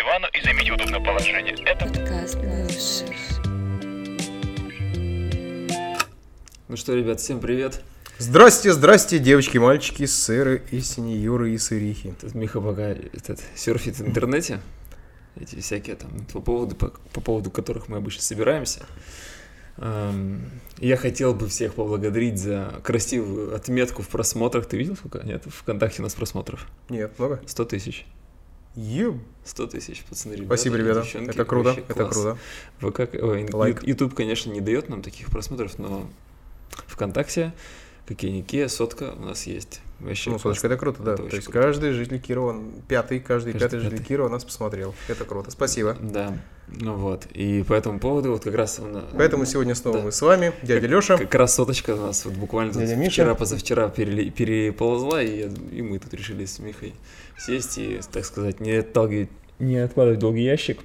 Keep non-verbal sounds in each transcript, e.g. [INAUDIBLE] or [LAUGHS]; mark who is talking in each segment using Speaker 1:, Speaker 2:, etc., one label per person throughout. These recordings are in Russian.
Speaker 1: дивану и займите удобное положение. Это
Speaker 2: Подкаст.
Speaker 3: Ну что, ребят, всем привет.
Speaker 4: Здрасте, здрасте, девочки, мальчики, сыры и сеньоры и сырихи.
Speaker 3: Тут Миха пока этот, серфит в интернете. Эти всякие там по поводу, по, по поводу которых мы обычно собираемся. Эм, Я хотел бы всех поблагодарить за красивую отметку в просмотрах. Ты видел сколько? Нет, ВКонтакте у нас просмотров.
Speaker 4: Нет, много.
Speaker 3: 100 тысяч.
Speaker 4: Еб.
Speaker 3: 100 тысяч, пацаны, ребята.
Speaker 4: Спасибо, ребята.
Speaker 3: девчонки.
Speaker 4: Это круто, это круто.
Speaker 3: ВК, ой,
Speaker 4: Лайк.
Speaker 3: YouTube, конечно, не дает нам таких просмотров, но ВКонтакте какие-никакие сотка у нас есть. Вообще
Speaker 4: Ну, соточка, это круто, да.
Speaker 3: Это
Speaker 4: То есть
Speaker 3: круто.
Speaker 4: каждый житель Кирова, пятый, каждый,
Speaker 3: Каждый
Speaker 4: пятый житель
Speaker 3: пятый.
Speaker 4: Кирова нас посмотрел. Это круто. Спасибо.
Speaker 3: Да, ну вот. И по этому поводу вот как раз он,
Speaker 4: Поэтому сегодня снова
Speaker 3: Да.
Speaker 4: мы с вами, дядя Леша.
Speaker 3: как раз соточка у нас вот буквально тут
Speaker 4: Дядя Миша.
Speaker 3: вчера-позавчера перели- переползла, и, и мы тут решили с Михой сесть и, так сказать, не отталкивать, не откладывать долгий ящик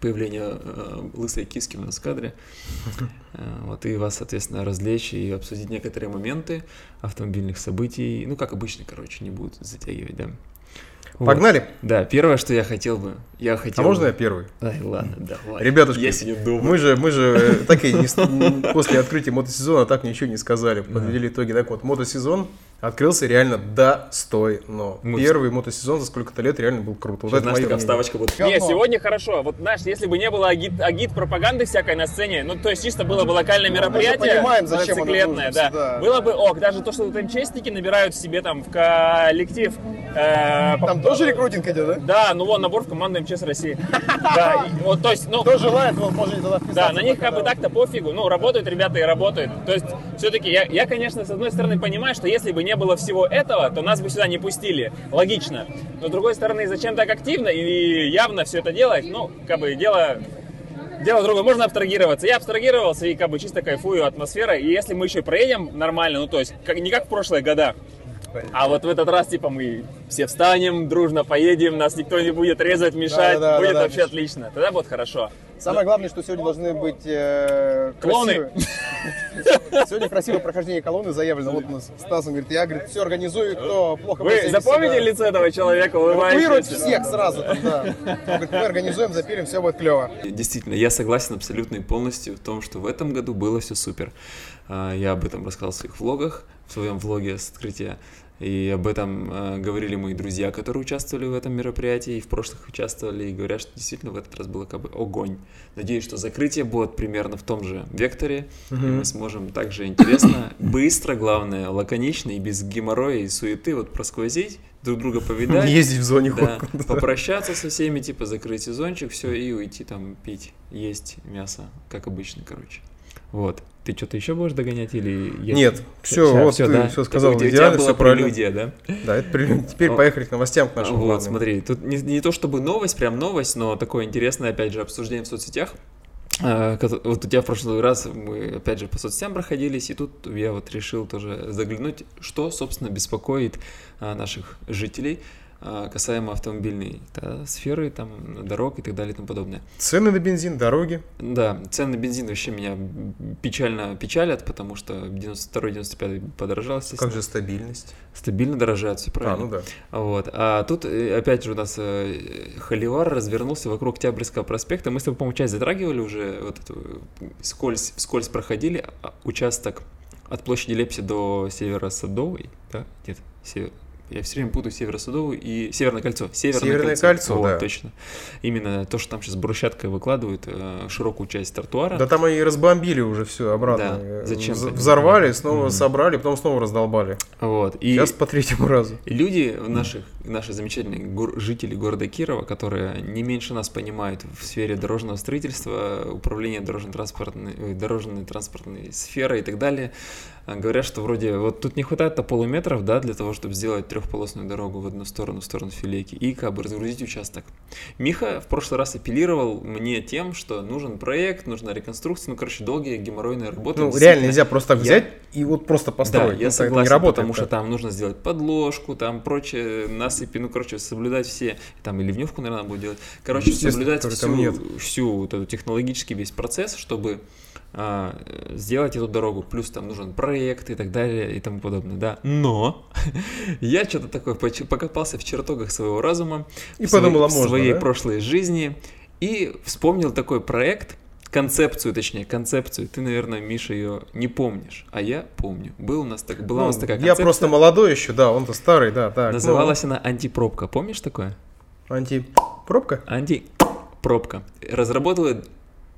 Speaker 3: появление э, лысой киски у нас в кадре. [LAUGHS] Э, Вот, и вас, соответственно, развлечь и обсудить некоторые моменты автомобильных событий. Ну, как обычно, короче, не будут затягивать, да. Вот.
Speaker 4: Погнали.
Speaker 3: Да, первое, что я хотел бы, я хотел
Speaker 4: А можно я
Speaker 3: бы...
Speaker 4: первый?
Speaker 3: Ай, ладно, давай.
Speaker 4: Ребятушки,
Speaker 3: я сегодня думаю.
Speaker 4: Мы же, мы же э, так и не после открытия мотосезона так ничего не сказали. Подвели итоги. Так вот, мотосезон открылся реально достойно.
Speaker 3: Мы-
Speaker 4: Первый мотосезон за сколько-то лет реально был круто. Вот
Speaker 3: Сейчас,
Speaker 4: это
Speaker 3: такая
Speaker 4: мнение.
Speaker 3: вставочка будет.
Speaker 5: Не, сегодня хорошо. Вот, знаешь, если бы не было агит, агит пропаганды всякой на сцене, ну, то есть чисто было бы локальное мероприятие,
Speaker 6: понимаем, зачем нужно
Speaker 5: да,
Speaker 6: всегда.
Speaker 5: было бы ок. Даже то, что тут МЧСники набирают себе там в коллектив. э,
Speaker 6: Там
Speaker 5: по-
Speaker 6: тоже рекрутинг идет, да?
Speaker 5: Да, ну вон набор в команду МЧС России. Да, вот, то есть, ну,
Speaker 6: Кто желает, вот можете туда
Speaker 5: да, на них как бы
Speaker 6: Да.
Speaker 5: так-то пофигу. Ну, работают ребята и работают. То есть, все-таки я, я, конечно, с одной стороны понимаю, что если бы не было всего этого, то нас бы сюда не пустили. Логично. Но с другой стороны, зачем так активно и явно все это делать? Ну, как бы дело Дело другое, можно абстрагироваться. Я абстрагировался и как бы чисто кайфую атмосферой. И если мы еще проедем нормально, ну то есть как, не как в прошлые года, а вот в этот раз типа мы все встанем, дружно поедем, нас никто не будет резать, мешать,
Speaker 6: Да-да-да,
Speaker 5: будет
Speaker 6: да-да.
Speaker 5: вообще отлично. Тогда будет хорошо.
Speaker 6: Самое главное, что сегодня должны быть э, красивые. [LAUGHS] Сегодня красивое прохождение колонны заявлено. Вот у нас Стас он говорит, я говорит, все организую, кто плохо
Speaker 5: Вы
Speaker 6: себя
Speaker 5: запомните
Speaker 6: вести,
Speaker 5: лицо этого человека, улыбающегося?
Speaker 6: всех сразу. там, Да. Он говорит, мы организуем, запилим, все будет клево.
Speaker 3: Действительно, я согласен абсолютно и полностью в том, что в этом году было все супер. А, Я об этом рассказал в своих влогах, в своем влоге с открытия. И об этом э, говорили мои друзья, которые участвовали в этом мероприятии, и в прошлых участвовали, и говорят, что действительно в этот раз было как бы огонь. Надеюсь, что закрытие будет примерно в том же векторе, и мы сможем также интересно, быстро, главное, лаконично и без геморроя и суеты вот просквозить, друг друга повидать. [LAUGHS]
Speaker 4: Ездить в зоне
Speaker 3: Да, попрощаться со всеми, типа закрыть сезончик, все, и уйти там пить, есть мясо, как обычно, короче. Вот. Ты что-то еще будешь догонять или... я-
Speaker 4: Нет, все,
Speaker 3: Ща,
Speaker 4: вот
Speaker 3: всё,
Speaker 4: ты
Speaker 3: да?
Speaker 4: все сказал
Speaker 3: тебя-
Speaker 4: идеально, все
Speaker 3: прелюдия, да?
Speaker 4: Да, это прелюдия. Теперь поехали к новостям к нашим
Speaker 3: вот,
Speaker 4: главным.
Speaker 3: смотри, тут не, не то чтобы новость, прям новость, но такое интересное, опять же, обсуждение в соцсетях. А, Вот у тебя в прошлый раз мы, опять же, по соцсетям проходились, и тут я вот решил тоже заглянуть, что, собственно, беспокоит а, наших жителей касаемо автомобильной да, сферы, там, дорог и так далее и тому подобное.
Speaker 4: Цены на бензин, дороги.
Speaker 3: Да, цены на бензин вообще меня печально печалят, потому что 92-95 подорожал, естественно.
Speaker 4: Как же стабильность?
Speaker 3: Стабильно дорожает, все
Speaker 4: А,
Speaker 3: правильно.
Speaker 4: ну да.
Speaker 3: Вот. А тут, э, опять же, у нас э, холивар развернулся вокруг Октябрьского проспекта. Мы с тобой, по-моему, часть затрагивали уже, вот эту, скользь, вскользь проходили а, участок от площади Лепси до Северо-Садовой, да? Нет, север... Я все время путаю Северо-Садовую и Северное кольцо. Северное,
Speaker 4: Северное кольцо,
Speaker 3: Вот,
Speaker 4: да.
Speaker 3: точно. Именно то, что там сейчас брусчаткой выкладывают э, широкую часть тротуара.
Speaker 4: Да там они разбомбили уже все обратно.
Speaker 3: Да, зачем
Speaker 4: вз-? Взорвали, снова
Speaker 3: Мгм.
Speaker 4: собрали, потом снова раздолбали.
Speaker 3: Вот. И...
Speaker 4: Сейчас по третьему разу.
Speaker 3: Люди наших, наши замечательные гор- жители города Кирова, которые не меньше нас понимают в сфере дорожного строительства, управления дорожно-транспортной, ой, дорожной транспортной сферой и так далее, говорят, что вроде вот тут не хватает-то полуметров, да, для того, чтобы сделать трехполосную дорогу в одну сторону, в сторону филейки, и как бы разгрузить участок. Миха в прошлый раз апеллировал мне тем, что нужен проект, нужна реконструкция, ну, короче, долгие геморройные работы.
Speaker 4: Ну, реально нельзя просто так
Speaker 3: я-
Speaker 4: взять и вот просто
Speaker 3: да,
Speaker 4: построить.
Speaker 3: я
Speaker 4: Ну,
Speaker 3: согласен,
Speaker 4: не работает
Speaker 3: потому что
Speaker 4: так.
Speaker 3: там нужно сделать подложку, там прочее, насыпи, ну, короче, соблюдать все, там и ливневку, наверное, надо будет делать. Короче, соблюдать всю, всю вот эту технологический весь процесс, чтобы а, сделать эту дорогу, плюс там нужен проект и так далее и тому подобное, да. Но [LAUGHS] я что-то такое покопался в чертогах своего разума,
Speaker 4: И
Speaker 3: в своей-
Speaker 4: подумал, а
Speaker 3: в
Speaker 4: можно,
Speaker 3: своей
Speaker 4: да?
Speaker 3: прошлой жизни и вспомнил такой проект, концепцию, точнее, концепцию. Ты, наверное, Миша, ее не помнишь, а я помню. Был у нас так, была у нас
Speaker 4: Ну,
Speaker 3: такая
Speaker 4: Я
Speaker 3: концепция.
Speaker 4: просто молодой еще, да, он-то старый, да, так. ну,
Speaker 3: Называлась она антипробка. Помнишь такое?
Speaker 4: Антипробка?
Speaker 3: Антипробка. Разработал ее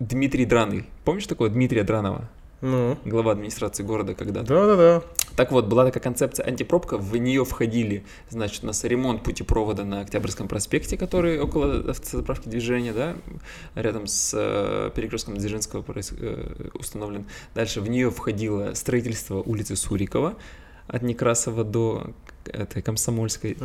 Speaker 3: Дмитрий Драный. Помнишь такого Дмитрия Дранова?
Speaker 4: Ну,
Speaker 3: Глава администрации города когда-то.
Speaker 4: да-да-да.
Speaker 3: Так вот, была такая концепция антипробка, в нее входили, значит, у нас ремонт путепровода на Октябрьском проспекте, который около автозаправки движения, да, рядом с э, перекрестком Дзержинского проис- э, установлен. Дальше в нее входило строительство улицы Сурикова от Некрасова до этой Комсомольской.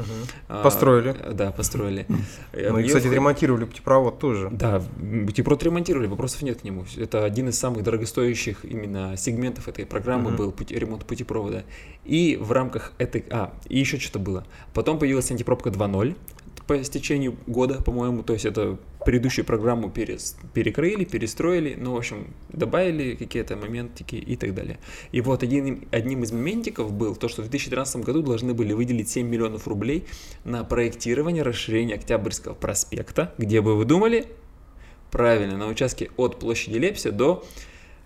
Speaker 3: А,
Speaker 4: Построили.
Speaker 3: Да, построили. [LAUGHS]
Speaker 4: Мы,
Speaker 3: неё
Speaker 4: кстати, ремонтировали путепровод тоже.
Speaker 3: да, Бутипрод ремонтировали, вопросов нет к нему. Это один из самых дорогостоящих именно сегментов этой программы
Speaker 4: Мгм.
Speaker 3: был пути- ремонт путепровода. И в рамках этой... А, и еще что-то было. Потом появилась антипробка 2.0 по истечению года, по-моему. То есть это предыдущую программу перес- перекрыли, перестроили, ну, в общем, добавили какие-то моментики и так далее. И вот один, одним из моментиков был то, что в 2013 году должны были выделить 7 миллионов рублей на проектирование расширения Октябрьского проспекта, где бы вы думали, Правильно, на участке от площади Лепси до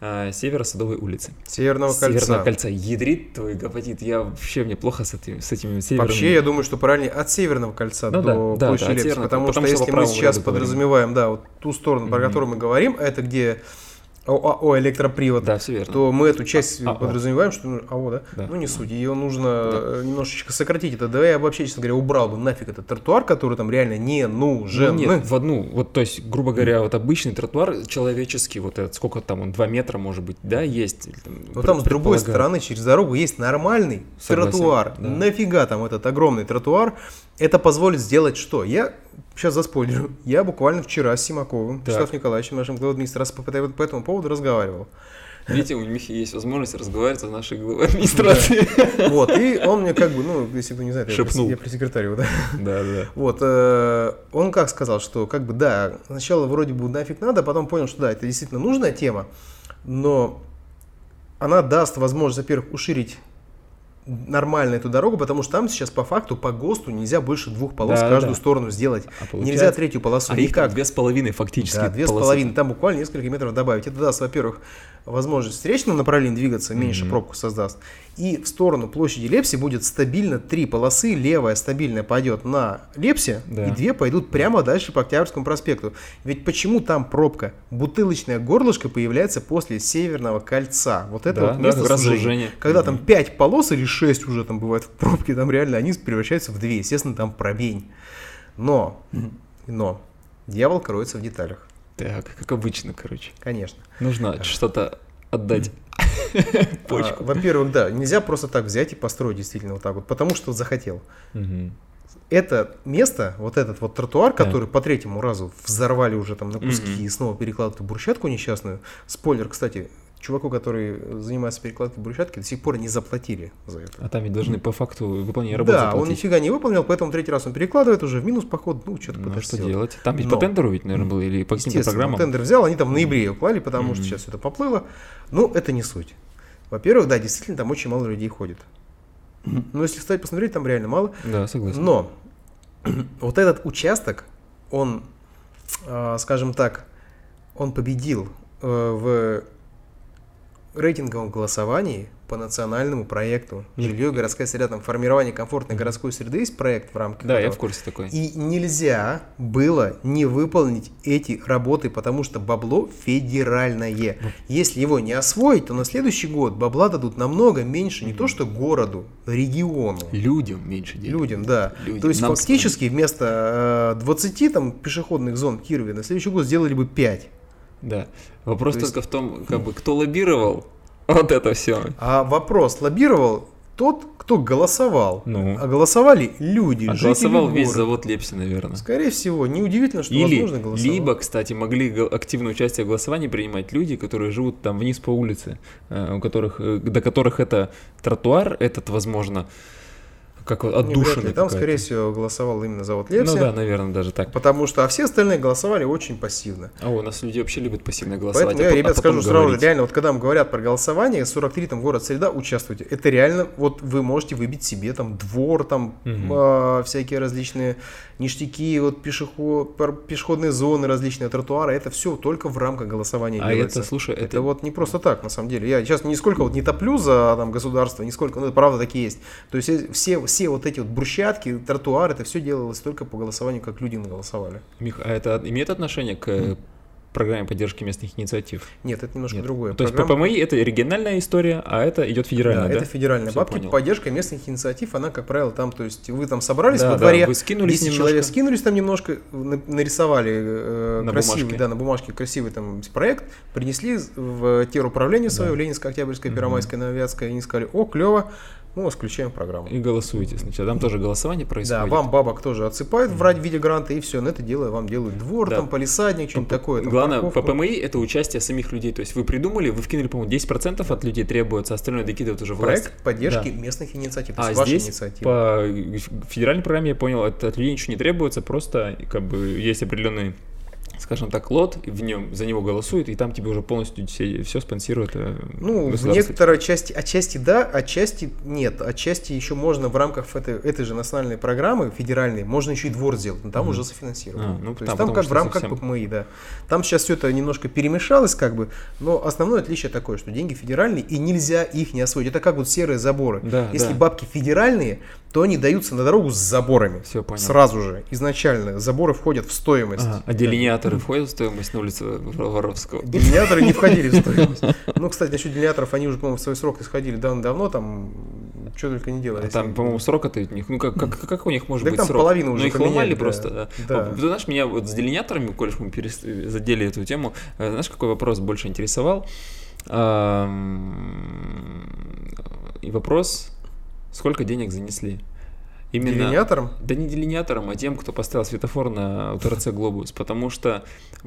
Speaker 3: э, Северо-Садовой улицы.
Speaker 4: Северного кольца.
Speaker 3: Северного кольца. Ядрит твой гопотит. Я вообще, мне плохо с, этим, с этими северными.
Speaker 4: Вообще, я думаю, что правильнее от Северного кольца
Speaker 3: Ну
Speaker 4: до
Speaker 3: да,
Speaker 4: площади
Speaker 3: да, Северного,
Speaker 4: потому,
Speaker 3: потому
Speaker 4: что
Speaker 3: что
Speaker 4: если мы сейчас
Speaker 3: ряду говорим.
Speaker 4: подразумеваем, да, вот ту сторону, про
Speaker 3: Мгм.
Speaker 4: которую мы говорим, это где ОАО электропривод,
Speaker 3: Да, все верно.
Speaker 4: то мы эту часть
Speaker 3: А, а, о.
Speaker 4: подразумеваем, что ну, АО, да?
Speaker 3: Да.
Speaker 4: Ну не суть, ее нужно э, немножечко сократить. Это да я вообще, честно говоря, убрал бы нафиг этот тротуар, который там реально не нужен.
Speaker 3: Ну, нет, в одну, вот, то есть, грубо говоря, вот обычный тротуар человеческий, вот этот, сколько там он, 2 метра, может быть, да, есть. или там,
Speaker 4: Но там с другой стороны через дорогу есть нормальный
Speaker 3: Согласен,
Speaker 4: тротуар.
Speaker 3: да.
Speaker 4: Нафига там этот огромный тротуар? Это позволит сделать что? Я сейчас заспойлерю. Я буквально вчера с Симаковым,
Speaker 3: Так.
Speaker 4: Вячеславом Николаевичем, нашим главой администрации по, этому поводу разговаривал.
Speaker 3: Видите, у Михи есть возможность разговаривать с нашей главой администрации.
Speaker 4: Вот, и он мне как бы, ну, если кто не знает, я
Speaker 3: Шепнул.
Speaker 4: я пресс-секретарь его, да.
Speaker 3: Да, да.
Speaker 4: Вот, э, он как сказал, что как бы да, сначала вроде бы нафиг надо, а потом понял, что да, это действительно нужная тема, но она даст возможность, во-первых, уширить нормально эту дорогу, потому что там сейчас по факту по ГОСТу нельзя больше двух полос
Speaker 3: Да,
Speaker 4: в каждую
Speaker 3: да.
Speaker 4: сторону сделать.
Speaker 3: А получается-
Speaker 4: Нельзя третью полосу
Speaker 3: А их там
Speaker 4: никак.
Speaker 3: две с половиной фактически.
Speaker 4: Да, две с
Speaker 3: полосы.
Speaker 4: половиной, там буквально несколько метров добавить. Это даст, во-первых, возможность встречным направлением двигаться, меньше
Speaker 3: Мгм.
Speaker 4: пробку создаст. И в сторону площади Лепси будет стабильно три полосы. Левая стабильная пойдет на Лепсе,
Speaker 3: Да.
Speaker 4: и две пойдут прямо дальше по Октябрьскому проспекту. Ведь почему там пробка? Бутылочное горлышко появляется после Северного кольца. Вот это
Speaker 3: Да,
Speaker 4: вот
Speaker 3: да,
Speaker 4: место
Speaker 3: как раз
Speaker 4: сужения. Когда там пять полос или шесть уже там бывает в пробке, там реально они превращаются в две. Естественно, там пробень. Но, но, дьявол кроется в деталях.
Speaker 3: Так, как обычно, короче.
Speaker 4: Конечно.
Speaker 3: Нужно что-то отдать. [LAUGHS] Почку.
Speaker 4: А, во-первых, да, нельзя просто так взять и построить действительно вот так вот, потому что захотел. Это место, вот этот вот тротуар,
Speaker 3: Да.
Speaker 4: который по третьему разу взорвали уже там на куски и снова перекладывают брусчатку несчастную. Спойлер, кстати, чуваку, который занимается перекладкой брусчатки, до сих пор не заплатили за это.
Speaker 3: А там ведь должны по факту выполнения работы
Speaker 4: Да, он
Speaker 3: заплатить.
Speaker 4: нифига не выполнил, поэтому третий раз он перекладывает уже в минус поход, ну что-то
Speaker 3: Ну, что
Speaker 4: сделать.
Speaker 3: делать? Там ведь
Speaker 4: Но-
Speaker 3: по тендеру ведь, наверное, было, или по каким-то программам?
Speaker 4: тендер взял, они там в ноябре ее клали, потому что
Speaker 3: Мгм.
Speaker 4: сейчас это поплыло. Ну, это не суть. Во-первых, да, действительно, там очень мало людей ходит. Но если встать посмотреть, там реально мало.
Speaker 3: Да, согласен.
Speaker 4: Но [CLEARS THROAT] вот этот участок, он, а, скажем так, он победил э, в рейтинговом голосовании по национальному проекту «Жилье и городская среда». Там формирование комфортной городской среды есть проект в рамках
Speaker 3: Да, я
Speaker 4: этого.
Speaker 3: в курсе такой.
Speaker 4: И нельзя было не выполнить эти работы, потому что бабло федеральное. Если его не освоить, то на следующий год бабла дадут намного меньше не то что городу, региону.
Speaker 3: Людям меньше денег.
Speaker 4: Людям, да.
Speaker 3: Людям.
Speaker 4: То есть
Speaker 3: Нам
Speaker 4: фактически вместо э, 20 там, пешеходных зон в Кирове на следующий год сделали бы 5.
Speaker 3: Да. Вопрос
Speaker 4: То есть-
Speaker 3: только в том, [LAUGHS] как бы, кто лоббировал вот это все.
Speaker 4: А вопрос лоббировал тот, кто голосовал.
Speaker 3: Ну.
Speaker 4: А голосовали люди,
Speaker 3: А голосовал весь
Speaker 4: города.
Speaker 3: завод Лепси, наверное.
Speaker 4: Скорее всего, неудивительно, что
Speaker 3: Или,
Speaker 4: возможно голосовал.
Speaker 3: либо, кстати, могли активное участие в голосовании принимать люди, которые живут там вниз по улице, э, у которых, э, до которых это тротуар, этот, возможно, как вот отдушина
Speaker 4: Там,
Speaker 3: какая-то.
Speaker 4: скорее всего, голосовал именно завод
Speaker 3: Ну
Speaker 4: Лепси.
Speaker 3: да, наверное, даже так.
Speaker 4: Потому что, а все остальные голосовали очень пассивно.
Speaker 3: А у нас люди вообще любят пассивно голосовать.
Speaker 4: Поэтому
Speaker 3: а
Speaker 4: я,
Speaker 3: а
Speaker 4: ребят,
Speaker 3: потом
Speaker 4: скажу сразу,
Speaker 3: говорить.
Speaker 4: реально, вот когда вам говорят про голосование, 43 там город среда, участвуйте. Это реально, вот вы можете выбить себе там двор, там
Speaker 3: Мгм.
Speaker 4: а, всякие различные ништяки, вот пешеход, пешеходные зоны, различные тротуары. Это все только в рамках голосования
Speaker 3: А
Speaker 4: делается.
Speaker 3: это, слушай,
Speaker 4: Это,
Speaker 3: это-
Speaker 4: вот не просто так, на самом деле. Я сейчас нисколько вот не топлю за там, государство, нисколько, ну, это правда такие есть. То есть э, все, все вот эти вот брусчатки, тротуары, это все делалось только по голосованию, как люди голосовали.
Speaker 3: Мих, а это имеет отношение к э, программе поддержки местных инициатив?
Speaker 4: Нет, это немножко
Speaker 3: Нет.
Speaker 4: другое.
Speaker 3: То есть
Speaker 4: Программа-
Speaker 3: ППМИ это региональная история, а это идет федеральная, да?
Speaker 4: это федеральные
Speaker 3: Всё,
Speaker 4: бабки.
Speaker 3: понял.
Speaker 4: Поддержка местных инициатив, она, как правило, там, то есть вы там собрались
Speaker 3: Да,
Speaker 4: во
Speaker 3: да,
Speaker 4: дворе,
Speaker 3: вы скинулись
Speaker 4: 10
Speaker 3: немножко.
Speaker 4: человек скинулись там немножко, на- нарисовали э,
Speaker 3: На
Speaker 4: красивый,
Speaker 3: бумажке.
Speaker 4: да, на бумажке красивый там проект, принесли в теруправление свое,
Speaker 3: Да.
Speaker 4: в Ленинское, Октябрьское. Первомайское, Новоятское, и они сказали, о, клево, мы вас включаем в программу.
Speaker 3: И голосуете сначала. Там тоже голосование
Speaker 4: Да,
Speaker 3: происходит.
Speaker 4: вам бабок тоже отсыпают в виде гранта, и все, на это дело вам делают двор,
Speaker 3: Да.
Speaker 4: там, полисадник, что-нибудь такое. там,
Speaker 3: Главное,
Speaker 4: парковку.
Speaker 3: ППМИ это участие самих людей. То есть вы придумали, вы вкинули, по-моему, 10% от людей требуется, а остальное докидывают уже власть.
Speaker 4: Проект поддержки
Speaker 3: Да.
Speaker 4: местных инициатив, то
Speaker 3: А здесь
Speaker 4: инициатива.
Speaker 3: по федеральной программе я понял, от, от людей ничего не требуется, просто как бы есть определенный, скажем так, лот, в нем за него голосуют, и там тебе уже полностью все, все спонсирует. э,
Speaker 4: Ну, в некоторой части, отчасти да, отчасти нет. Отчасти еще можно в рамках этой, этой же национальной программы федеральной, можно еще и двор сделать, но там
Speaker 3: Мгм.
Speaker 4: уже софинансировано.
Speaker 3: А, ну,
Speaker 4: То
Speaker 3: там
Speaker 4: есть там как в рамках
Speaker 3: совсем-
Speaker 4: ППМИ, да. Там сейчас все это немножко перемешалось, как бы, но основное отличие такое, что деньги федеральные, и нельзя их не освоить. Это как вот серые заборы.
Speaker 3: Да,
Speaker 4: Если
Speaker 3: да.
Speaker 4: бабки федеральные, то они даются на дорогу с заборами.
Speaker 3: Всё, понял.
Speaker 4: Сразу же, изначально. Заборы входят в стоимость.
Speaker 3: Ага, а делиниаторы входят в стоимость на улице Воровского?
Speaker 4: Делиниаторы не входили в стоимость. [LAUGHS] Ну, кстати, насчет делиниаторов, они уже, по-моему, в свой срок исходили давно-давно, там, что только не делали.
Speaker 3: А там, по-моему, срок от них, ну как, как, как у них может
Speaker 4: Так
Speaker 3: быть
Speaker 4: там
Speaker 3: срок?
Speaker 4: половину уже
Speaker 3: Ну их
Speaker 4: поменяли,
Speaker 3: ломали
Speaker 4: да.
Speaker 3: просто, да.
Speaker 4: Да.
Speaker 3: Ты знаешь, меня вот с делиниаторами, коль мы перес- задели эту тему, э, знаешь, какой вопрос больше интересовал? И вопрос, сколько денег занесли? Именно...
Speaker 4: Делиниатором?
Speaker 3: Да не делиниатором, а тем, кто поставил светофор на УТРЦ «Глобус», потому что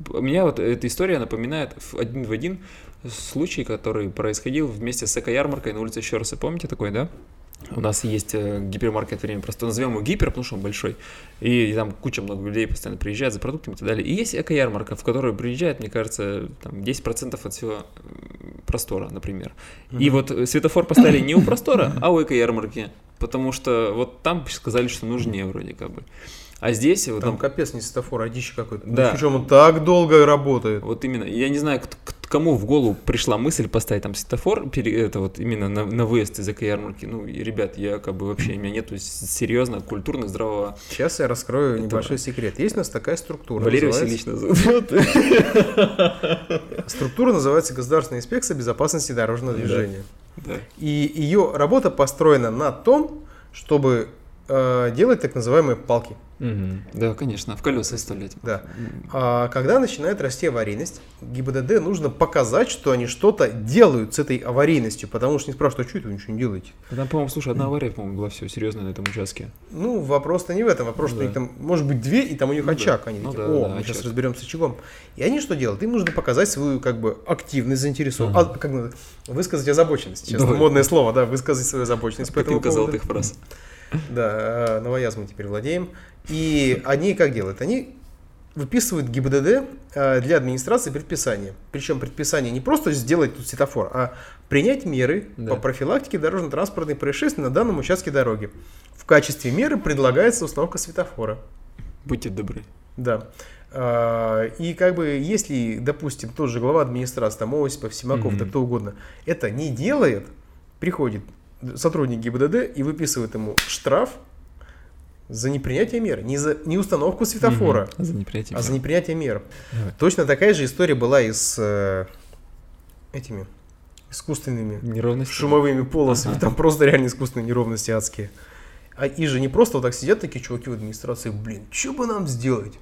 Speaker 3: меня вот эта история напоминает один в один случай, который происходил вместе с эко-ярмаркой на улице Щерса. Помните такой, да? У нас есть э, гипермаркет время просто назовем его гипер, потому что он большой. И там куча много людей постоянно приезжает за продуктами и так далее. И есть эко-ярмарка, в которую приезжает, мне кажется, там 10% от всего простора, например. И вот э, светофор поставили не у [COUGHS] простора, а у эко-ярмарки. Потому что вот там сказали, что нужнее вроде как бы. А здесь вот,
Speaker 4: Там
Speaker 3: там-
Speaker 4: капец не светофор, а дичь какой-то.
Speaker 3: Да.
Speaker 4: Причем он так долго работает.
Speaker 3: вот именно, я не знаю, к- к- кому в голову пришла мысль поставить там светофор, это вот именно на, на выезд из эко-ярмарки. Ну, и, ребят, я как бы вообще, у меня нету серьезно культурно здравого...
Speaker 4: Сейчас я раскрою
Speaker 3: Это-
Speaker 4: небольшой секрет. Есть у нас такая структура.
Speaker 3: Валерий
Speaker 4: называется-
Speaker 3: Васильевич.
Speaker 4: Структура называется Государственная инспекция безопасности дорожного движения.
Speaker 3: Да.
Speaker 4: И ее работа построена на том, чтобы э, делать так называемые палки.
Speaker 3: Мгм. Да, конечно, в колеса вставлять.
Speaker 4: Да. А когда начинает расти аварийность, ГИБДД нужно показать, что они что-то делают с этой аварийностью, потому что не спрашивают, а что это вы ничего не делаете?
Speaker 3: Там, по-моему, слушай, одна авария, по-моему, была все серьезная на этом участке.
Speaker 4: Ну, вопрос-то не в этом, вопрос,
Speaker 3: Ну
Speaker 4: что у
Speaker 3: да.
Speaker 4: них там может быть две, и там у них
Speaker 3: Ну да.
Speaker 4: очаг. Они
Speaker 3: Ну
Speaker 4: такие,
Speaker 3: да,
Speaker 4: о,
Speaker 3: да,
Speaker 4: мы сейчас
Speaker 3: очаг.
Speaker 4: разберемся с очагом. И они что делают? Им нужно показать свою как бы активность, заинтересованность,
Speaker 3: Ага.
Speaker 4: а, как надо, высказать озабоченность. Сейчас
Speaker 3: Давай.
Speaker 4: модное слово, да, высказать свою озабоченность по этому
Speaker 3: Картинка
Speaker 4: поводу.
Speaker 3: золотых фраз. [LAUGHS]
Speaker 4: Да, э, новояз мы теперь владеем. И они как делают? Они выписывают ГИБДД э, для администрации предписание. Причем предписание не просто сделать тут светофор, а принять меры
Speaker 3: Да.
Speaker 4: по профилактике дорожно-транспортных происшествий на данном участке дороги. В качестве меры предлагается установка светофора.
Speaker 3: Будьте добры.
Speaker 4: Да. А, И как бы, если, допустим, тот же глава администрации, там Осипов, Симаков,
Speaker 3: Мгм.
Speaker 4: да кто угодно, это не делает, приходит сотрудник ГИБДД и выписывает ему штраф за непринятие мер, не за не установку светофора,
Speaker 3: Мгм. За неприятие.
Speaker 4: а за непринятие мер.
Speaker 3: Давай.
Speaker 4: Точно такая же история была и с э, этими искусственными
Speaker 3: Неровности.
Speaker 4: шумовыми полосами.
Speaker 3: Ага.
Speaker 4: Там просто реально искусственные неровности адские. А и же не просто вот так сидят такие чуваки в администрации, блин, что бы нам сделать?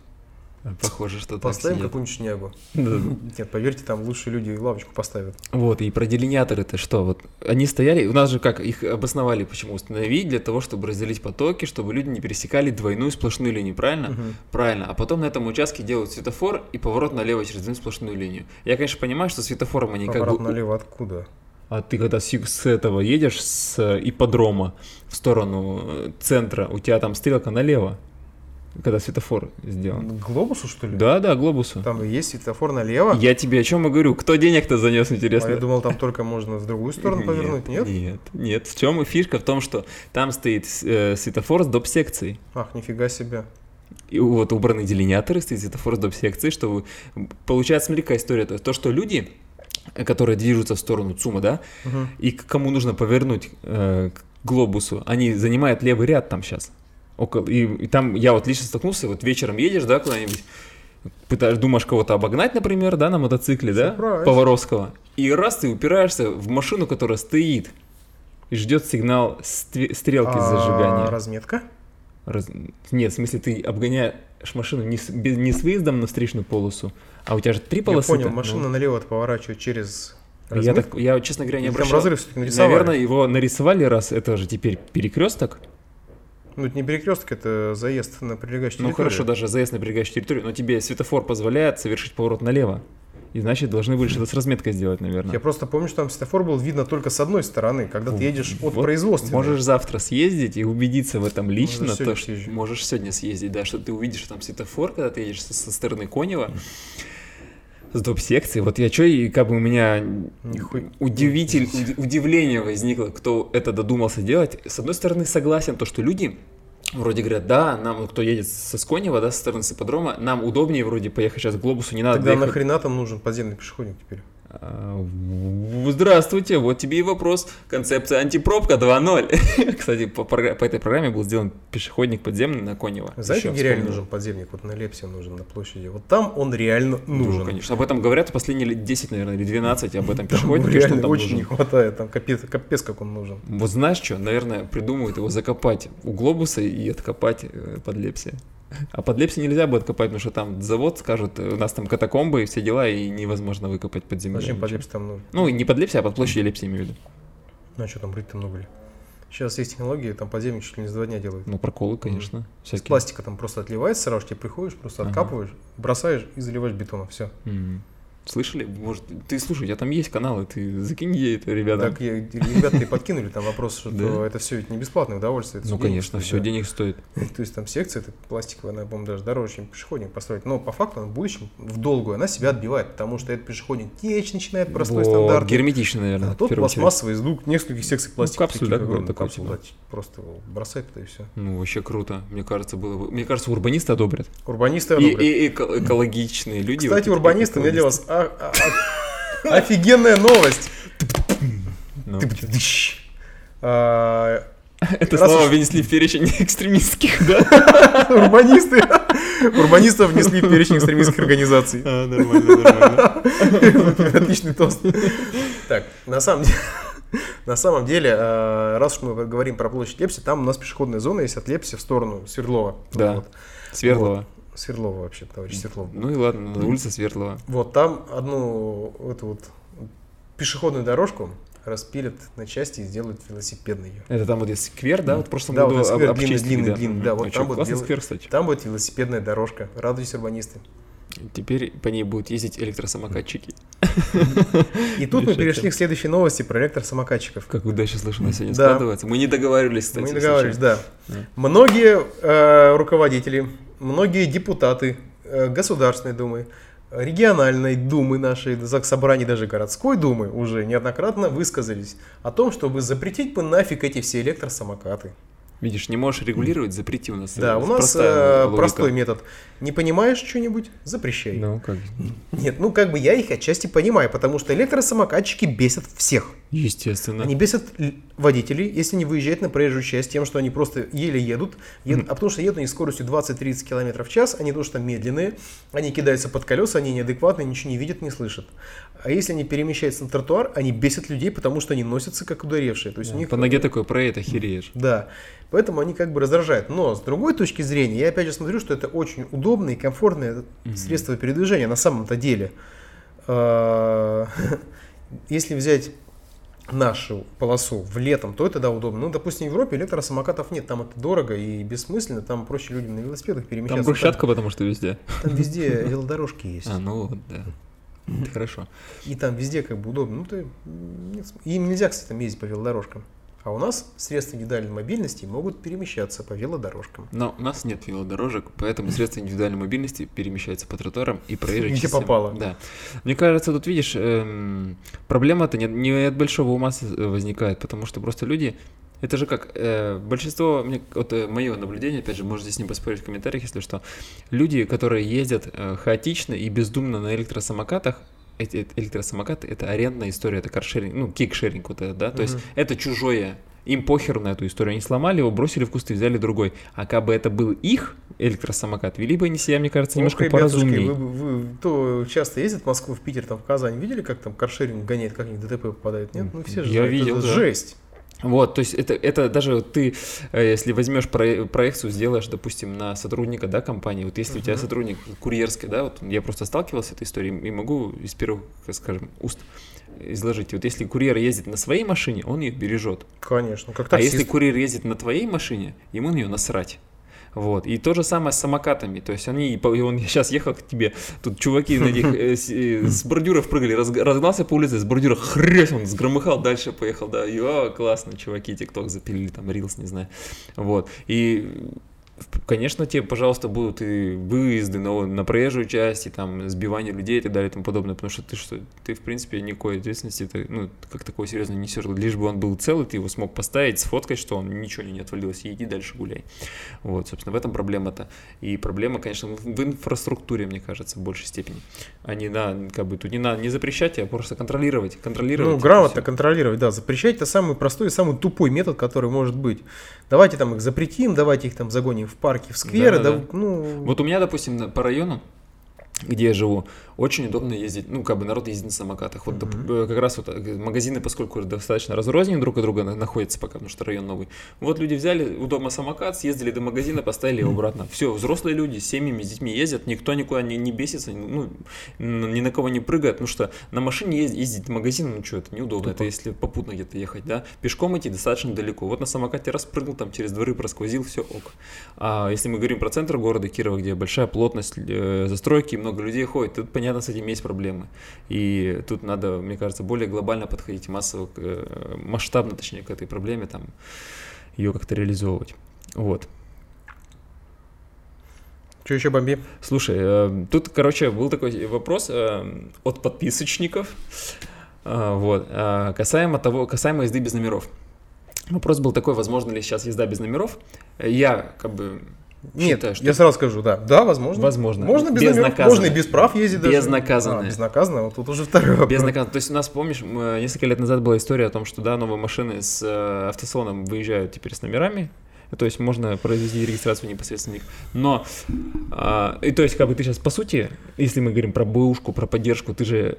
Speaker 3: Похоже, что
Speaker 4: Поставим какую-нибудь шнягу. Нет, поверьте, там лучшие люди лавочку поставят.
Speaker 3: Вот, и про делиниаторы-то что? Вот они стояли, у нас же как, их обосновали, почему установить, для того, чтобы разделить потоки, чтобы люди не пересекали двойную сплошную линию, правильно? Правильно. А потом на этом участке делают светофор и поворот налево через двойную сплошную линию. Я, конечно, понимаю, что светофором они
Speaker 4: Поворот
Speaker 3: как бы...
Speaker 4: налево откуда?
Speaker 3: А ты когда с, с этого едешь, с э, ипподрома в сторону э, центра, у тебя там стрелка налево, когда светофор сделан.
Speaker 4: Глобусу, что ли?
Speaker 3: Да, да, глобусу.
Speaker 4: Там есть светофор налево.
Speaker 3: Я тебе о чем и говорю. Кто денег-то занес,
Speaker 4: А
Speaker 3: интересно?
Speaker 4: я думал, там только можно в другую сторону повернуть, нет?
Speaker 3: Нет, нет. В чем фишка? В том, что там стоит э, светофор с доп-секцией.
Speaker 4: Ах, нифига себе.
Speaker 3: И вот убраны делиняторы, стоит светофор с доп-секцией, чтобы... Получается, смотри, какая история. То, то, что люди, которые движутся в сторону ЦУМа, да,
Speaker 4: Мгм.
Speaker 3: и кому нужно повернуть э, к глобусу, они занимают левый ряд там сейчас. Около, и, и там я вот лично столкнулся, вот вечером едешь, да, куда-нибудь, пытаешь, думаешь кого-то обогнать, например, да, на мотоцикле, да,
Speaker 4: Surprise.
Speaker 3: Поворовского, и раз ты упираешься в машину, которая стоит и ждет сигнал стрелки
Speaker 4: А
Speaker 3: зажигания.
Speaker 4: разметка?
Speaker 3: Раз- Нет, в смысле, ты обгоняешь машину не с, без- не с выездом на встречную полосу, а у тебя же три
Speaker 4: Я
Speaker 3: полосы.
Speaker 4: понял, машина налево поворачивает через
Speaker 3: Я,
Speaker 4: разметку.
Speaker 3: так, я, честно говоря, не
Speaker 4: Или там
Speaker 3: обращал.
Speaker 4: разрыв нарисовали?
Speaker 3: Наверное, его нарисовали, раз это же теперь перекресток.
Speaker 4: Ну, это не перекресток, это заезд на прилегающую
Speaker 3: Ну
Speaker 4: территорию.
Speaker 3: хорошо, даже заезд на прилегающую территорию, но тебе светофор позволяет совершить поворот налево. И значит, должны были что-то с разметкой сделать, наверное.
Speaker 4: Я просто помню, что там светофор был видно только с одной стороны, когда ты едешь от
Speaker 3: Вот
Speaker 4: производства.
Speaker 3: Можешь завтра съездить и убедиться в этом лично.
Speaker 4: Сегодня
Speaker 3: то, что-
Speaker 4: съезжу.
Speaker 3: можешь сегодня съездить, да, что ты увидишь там светофор, когда ты едешь со, со стороны Конева с доп-секции. Вот я что, и как бы у меня
Speaker 4: Нихуя.
Speaker 3: удивитель, уд- удивление возникло, кто это додумался делать. С одной стороны, согласен, то, что люди вроде говорят, да, нам, кто едет со Сконева, да, со стороны с ипподрома, нам удобнее вроде поехать сейчас к глобусу, не надо
Speaker 4: Тогда
Speaker 3: доехать.
Speaker 4: нахрена там нужен подземный пешеходник теперь?
Speaker 3: А, Здравствуйте, вот тебе и вопрос. Концепция антипробка 2.0. [LAUGHS] Кстати, по, по этой программе был сделан пешеходник подземный на Конева.
Speaker 4: Знаете, где реально нужен подземник? Вот на Лепсе нужен, на площади. Вот там он реально
Speaker 3: Ну,
Speaker 4: нужен.
Speaker 3: конечно. Об этом говорят последние лет 10, наверное, или 12, об этом [LAUGHS] пешеходнике,
Speaker 4: реально очень
Speaker 3: нужен.
Speaker 4: не хватает. Там капец, капец как он нужен.
Speaker 3: Вот знаешь что, наверное, придумают его закопать у глобуса и откопать э, под Лепси. А под Лепси нельзя будет копать, потому что там завод скажет, э, у нас там катакомбы и все дела, и невозможно выкопать под землей.
Speaker 4: Зачем под. Лепсе там нужен?
Speaker 3: Ну, не под Лепси, а под площадью Лепси, имею в виду.
Speaker 4: Ну, а что там брить-то много ли? Сейчас есть технологии, там подземник чуть ли не за два дня делают.
Speaker 3: Ну, проколы, конечно.
Speaker 4: Из
Speaker 3: всякие.
Speaker 4: пластика там просто отливается сразу, тебе приходишь, просто
Speaker 3: Ага.
Speaker 4: откапываешь, бросаешь и заливаешь бетоном. Все.
Speaker 3: М. Слышали? Может, ты слушай, у тебя там есть каналы, ты закинь ей это ребятам.
Speaker 4: Так, я- ребята и подкинули там вопрос, что
Speaker 3: Да.
Speaker 4: это все ведь не бесплатное удовольствие.
Speaker 3: ну, конечно,
Speaker 4: стоит,
Speaker 3: все
Speaker 4: да.
Speaker 3: денег стоит.
Speaker 4: То есть там секция это пластиковая, она, по-моему, даже дороже, чем пешеходник построить. Но по факту она в будущем, в долгую, она себя отбивает, потому что этот пешеходник течь начинает простой
Speaker 3: Вот,
Speaker 4: стандарт.
Speaker 3: Герметичный, наверное.
Speaker 4: А тот пластмассовый из двух нескольких секций пластика.
Speaker 3: капсуль,
Speaker 4: таких
Speaker 3: да, какой-то
Speaker 4: огромных
Speaker 3: такой,
Speaker 4: капсул, да, Просто бросает туда и все.
Speaker 3: Ну, вообще круто. Мне кажется, было бы... Мне кажется, урбанисты одобрят.
Speaker 4: Урбанисты
Speaker 3: И,
Speaker 4: одобрят.
Speaker 3: и эко- экологичные люди.
Speaker 4: Кстати,
Speaker 3: вот
Speaker 4: урбанисты, у меня для вас офигенная новость.
Speaker 3: Ну.
Speaker 4: А,
Speaker 3: Это
Speaker 4: раз
Speaker 3: снова
Speaker 4: уж-
Speaker 3: внесли в перечень [LAUGHS] экстремистских, да? [LAUGHS]
Speaker 4: Урбанисты. Урбанистов внесли в перечень экстремистских организаций.
Speaker 3: А, нормально, нормально. [LAUGHS]
Speaker 4: Отличный тост. Так, на самом деле, на самом деле, раз уж мы говорим про площадь Лепси, там у нас пешеходная зона есть от Лепси в сторону Свердлова.
Speaker 3: Да.
Speaker 4: Вот.
Speaker 3: Свердлова.
Speaker 4: Свердлова вообще, товарищ Свердлов.
Speaker 3: Ну и ладно, на улице Свердлова.
Speaker 4: Вот там одну эту вот пешеходную дорожку распилят на части и сделают велосипедной ее.
Speaker 3: Это там вот есть сквер, да? Вот в прошлом
Speaker 4: Да, вот
Speaker 3: году
Speaker 4: этот сквер
Speaker 3: об-
Speaker 4: длинный, длинный,
Speaker 3: да.
Speaker 4: длинный, да, вот
Speaker 3: А
Speaker 4: там
Speaker 3: классный
Speaker 4: делать-
Speaker 3: сквер, кстати.
Speaker 4: Там будет велосипедная дорожка. Радуйтесь, урбанисты.
Speaker 3: Теперь по ней будут ездить электросамокатчики.
Speaker 4: И тут мы перешли к следующей новости про электросамокатчиков.
Speaker 3: Как удачно слышно сегодня складывается. Мы не договаривались, кстати.
Speaker 4: Мы
Speaker 3: если
Speaker 4: договаривались. Да. Многие э, руководители, многие депутаты э, Государственной Думы, региональной Думы нашей, Заксобраний даже городской Думы уже неоднократно высказались о том, чтобы запретить бы нафиг эти все электросамокаты.
Speaker 3: Видишь, не можешь регулировать, запрети у нас.
Speaker 4: Да,
Speaker 3: э,
Speaker 4: у нас э, простой метод. Не понимаешь что-нибудь, запрещай.
Speaker 3: Ну, как?
Speaker 4: Нет, ну как бы я их отчасти понимаю, потому что электросамокатчики бесят всех.
Speaker 3: Естественно.
Speaker 4: Они бесят водителей, если они выезжают на проезжую часть тем, что они просто еле едут, едут а потому что едут они скоростью 20-30 км в час, они тоже там медленные, они кидаются под колеса, они неадекватные, ничего не видят, не слышат. А если они перемещаются на тротуар, они бесят людей, потому что они носятся как ударевшие. То есть у них
Speaker 3: По ноге такой проедет, охереешь.
Speaker 4: да, поэтому они как бы раздражают. Но с другой точки зрения, я опять же смотрю, что это очень удобное и комфортное средство передвижения на самом-то деле. А, [LAUGHS] Если взять нашу полосу в летом, то это да удобно. Ну, допустим, в Европе электросамокатов нет, там это дорого и бессмысленно, там проще людям на велосипедах перемещаться.
Speaker 3: Там брусчатка, потому что везде.
Speaker 4: Там везде [LAUGHS] велодорожки есть.
Speaker 3: А, ну вот, да. Хорошо.
Speaker 4: И там везде как бы удобно. Ну, ты, нет им нельзя, кстати, там ездить по велодорожкам. А у нас средства индивидуальной мобильности могут перемещаться по велодорожкам.
Speaker 3: Но у нас нет велодорожек, поэтому средства индивидуальной мобильности перемещаются по тротуарам и проезжей
Speaker 4: Где попало.
Speaker 3: Да. Мне кажется, тут видишь, эм, проблема-то не, не от большого ума возникает, потому что просто люди это же как, э, большинство, мне, вот мое наблюдение, опять же, можете с ним поспорить в комментариях, если что, люди, которые ездят э, хаотично и бездумно на электросамокатах, эти электросамокаты это арендная история, это каршеринг, ну, кикшеринг вот это, да, то есть это чужое, им похер на эту историю, они сломали его, бросили в кусты, взяли другой, а как бы это был их электросамокат, вели бы они себя, мне кажется, немножко
Speaker 4: Ох,
Speaker 3: поразумнее.
Speaker 4: вы, вы- кто часто ездит в Москву, в Питер, там, в Казань, видели, как там каршеринг гоняет, как они в ДТП попадают? Нет? Ну, все же
Speaker 3: Я
Speaker 4: знают,
Speaker 3: видел,
Speaker 4: это
Speaker 3: да.
Speaker 4: жесть.
Speaker 3: Вот, то есть это, это даже ты, э, если возьмешь про- проекцию, сделаешь, допустим, на сотрудника, да, компании, вот если у тебя сотрудник курьерский, да, вот я просто сталкивался с этой историей и могу из первых, скажем, уст изложить. Вот если курьер ездит на своей машине, он ее бережет.
Speaker 4: Конечно, как
Speaker 3: А
Speaker 4: таксист.
Speaker 3: если курьер ездит на твоей машине, ему на нее насрать. Вот. И то же самое с самокатами. То есть они, и он сейчас ехал к тебе, тут чуваки на этих э, с, э, с бордюров прыгали, разг- разгнался по улице, с бордюра хрясь, он сгромыхал, дальше поехал, да, и о, классно, чуваки, тикток запилили, там, рилс, не знаю. Вот. И Конечно, тебе, пожалуйста, будут и выезды на, на проезжую часть, и там сбивание людей и так далее и тому подобное, потому что ты что, ты в принципе никакой ответственности, ты, ну, как такой серьезно не несешь, лишь бы он был целый, ты его смог поставить, сфоткать, что он ничего не отвалилось, и иди дальше гуляй. Вот, собственно, в этом проблема-то. И проблема, конечно, в в инфраструктуре, мне кажется, в большей степени. А не на, как бы, тут не надо не запрещать, а просто контролировать, контролировать.
Speaker 4: Ну, грамотно контролировать, да. Запрещать это самый простой и самый тупой метод, который может быть. Давайте там их запретим, давайте их там загоним в парки, в скверы, да,
Speaker 3: Да-да-да.
Speaker 4: ну...
Speaker 3: Вот у меня, допустим, по району, где я живу, очень удобно ездить, ну, как бы народ ездит на самокатах. Вот э, как раз вот э, магазины, поскольку достаточно разрознены друг от друга на- находятся пока, потому что район новый. Вот люди взяли у дома самокат, съездили до магазина, поставили его обратно. Все, взрослые люди с семьями, с детьми ездят, никто никуда не, не бесится, ну, ни на кого не прыгает, потому что на машине ездить, ездить в магазин, ну, что, это неудобно, это если попутно где-то ехать, да. Пешком идти достаточно далеко. Вот на самокате распрыгнул, там через дворы просквозил, все ок. А если мы говорим про центр города Кирова, где большая плотность э, застройки, много людей ходит, тут, понятно, с этим есть проблемы. И тут надо, мне кажется, более глобально подходить, массово, э, масштабно, точнее, к этой проблеме, там, ее как-то реализовывать. Вот.
Speaker 4: Что еще, Бомби?
Speaker 3: Слушай, э, тут, короче, был такой вопрос э, от подписочников, э, вот, касаемо того, касаемо езды без номеров. Вопрос был такой, возможно ли сейчас езда без номеров? Я, как бы,
Speaker 4: Нет,
Speaker 3: считаю, что
Speaker 4: я сразу скажу, да. Да, возможно.
Speaker 3: Возможно.
Speaker 4: Можно без
Speaker 3: Безнаказанно.
Speaker 4: можно и без прав ездить даже.
Speaker 3: Безнаказанно.
Speaker 4: А, безнаказанно, вот тут уже второй вопрос.
Speaker 3: Безнаказанно. То есть у нас, помнишь, э, несколько лет назад была история о том, что, да, новые машины с э, автосалоном выезжают теперь с номерами, то есть можно произвести регистрацию непосредственно них. Но, а, и то есть, как бы ты сейчас, по сути, если мы говорим про бэушку, про поддержку, ты же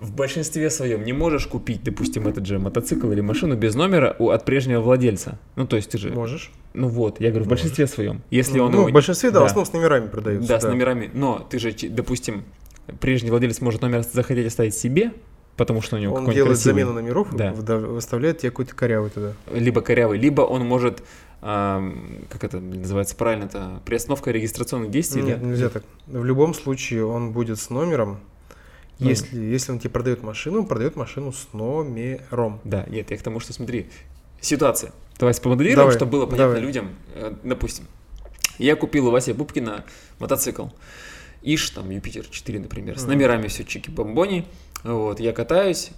Speaker 3: в большинстве своем не можешь купить, допустим, этот же мотоцикл или машину без номера у, от прежнего владельца. Ну, то есть ты же...
Speaker 4: Можешь.
Speaker 3: Ну вот, я говорю, в большинстве своем. Если он
Speaker 4: ну,
Speaker 3: его-
Speaker 4: в большинстве, да, в основном с номерами продаются.
Speaker 3: да, с номерами. Но ты же, допустим, прежний владелец может номер захотеть оставить себе, потому что у него
Speaker 4: Он
Speaker 3: какой-нибудь
Speaker 4: делает
Speaker 3: красивый,
Speaker 4: замену номеров,
Speaker 3: Да.
Speaker 4: выставляет тебе какой-то корявый туда.
Speaker 3: либо корявый, либо он может, ам, как это называется правильно, это приостановка регистрационных действий.
Speaker 4: Нет,
Speaker 3: да?
Speaker 4: нельзя так. В любом случае он будет с номером.
Speaker 3: Ну.
Speaker 4: Если, если он тебе продает машину, он продает машину с номером.
Speaker 3: Да, нет, я к тому, что смотри, ситуация. Давай помоделируем,
Speaker 4: Давай,
Speaker 3: чтобы было понятно
Speaker 4: давай.
Speaker 3: людям. Э, Допустим, я купил у Васи Пупкина мотоцикл. Иш, там, Юпитер 4, например, с номерами все чики-бомбони. Вот, я катаюсь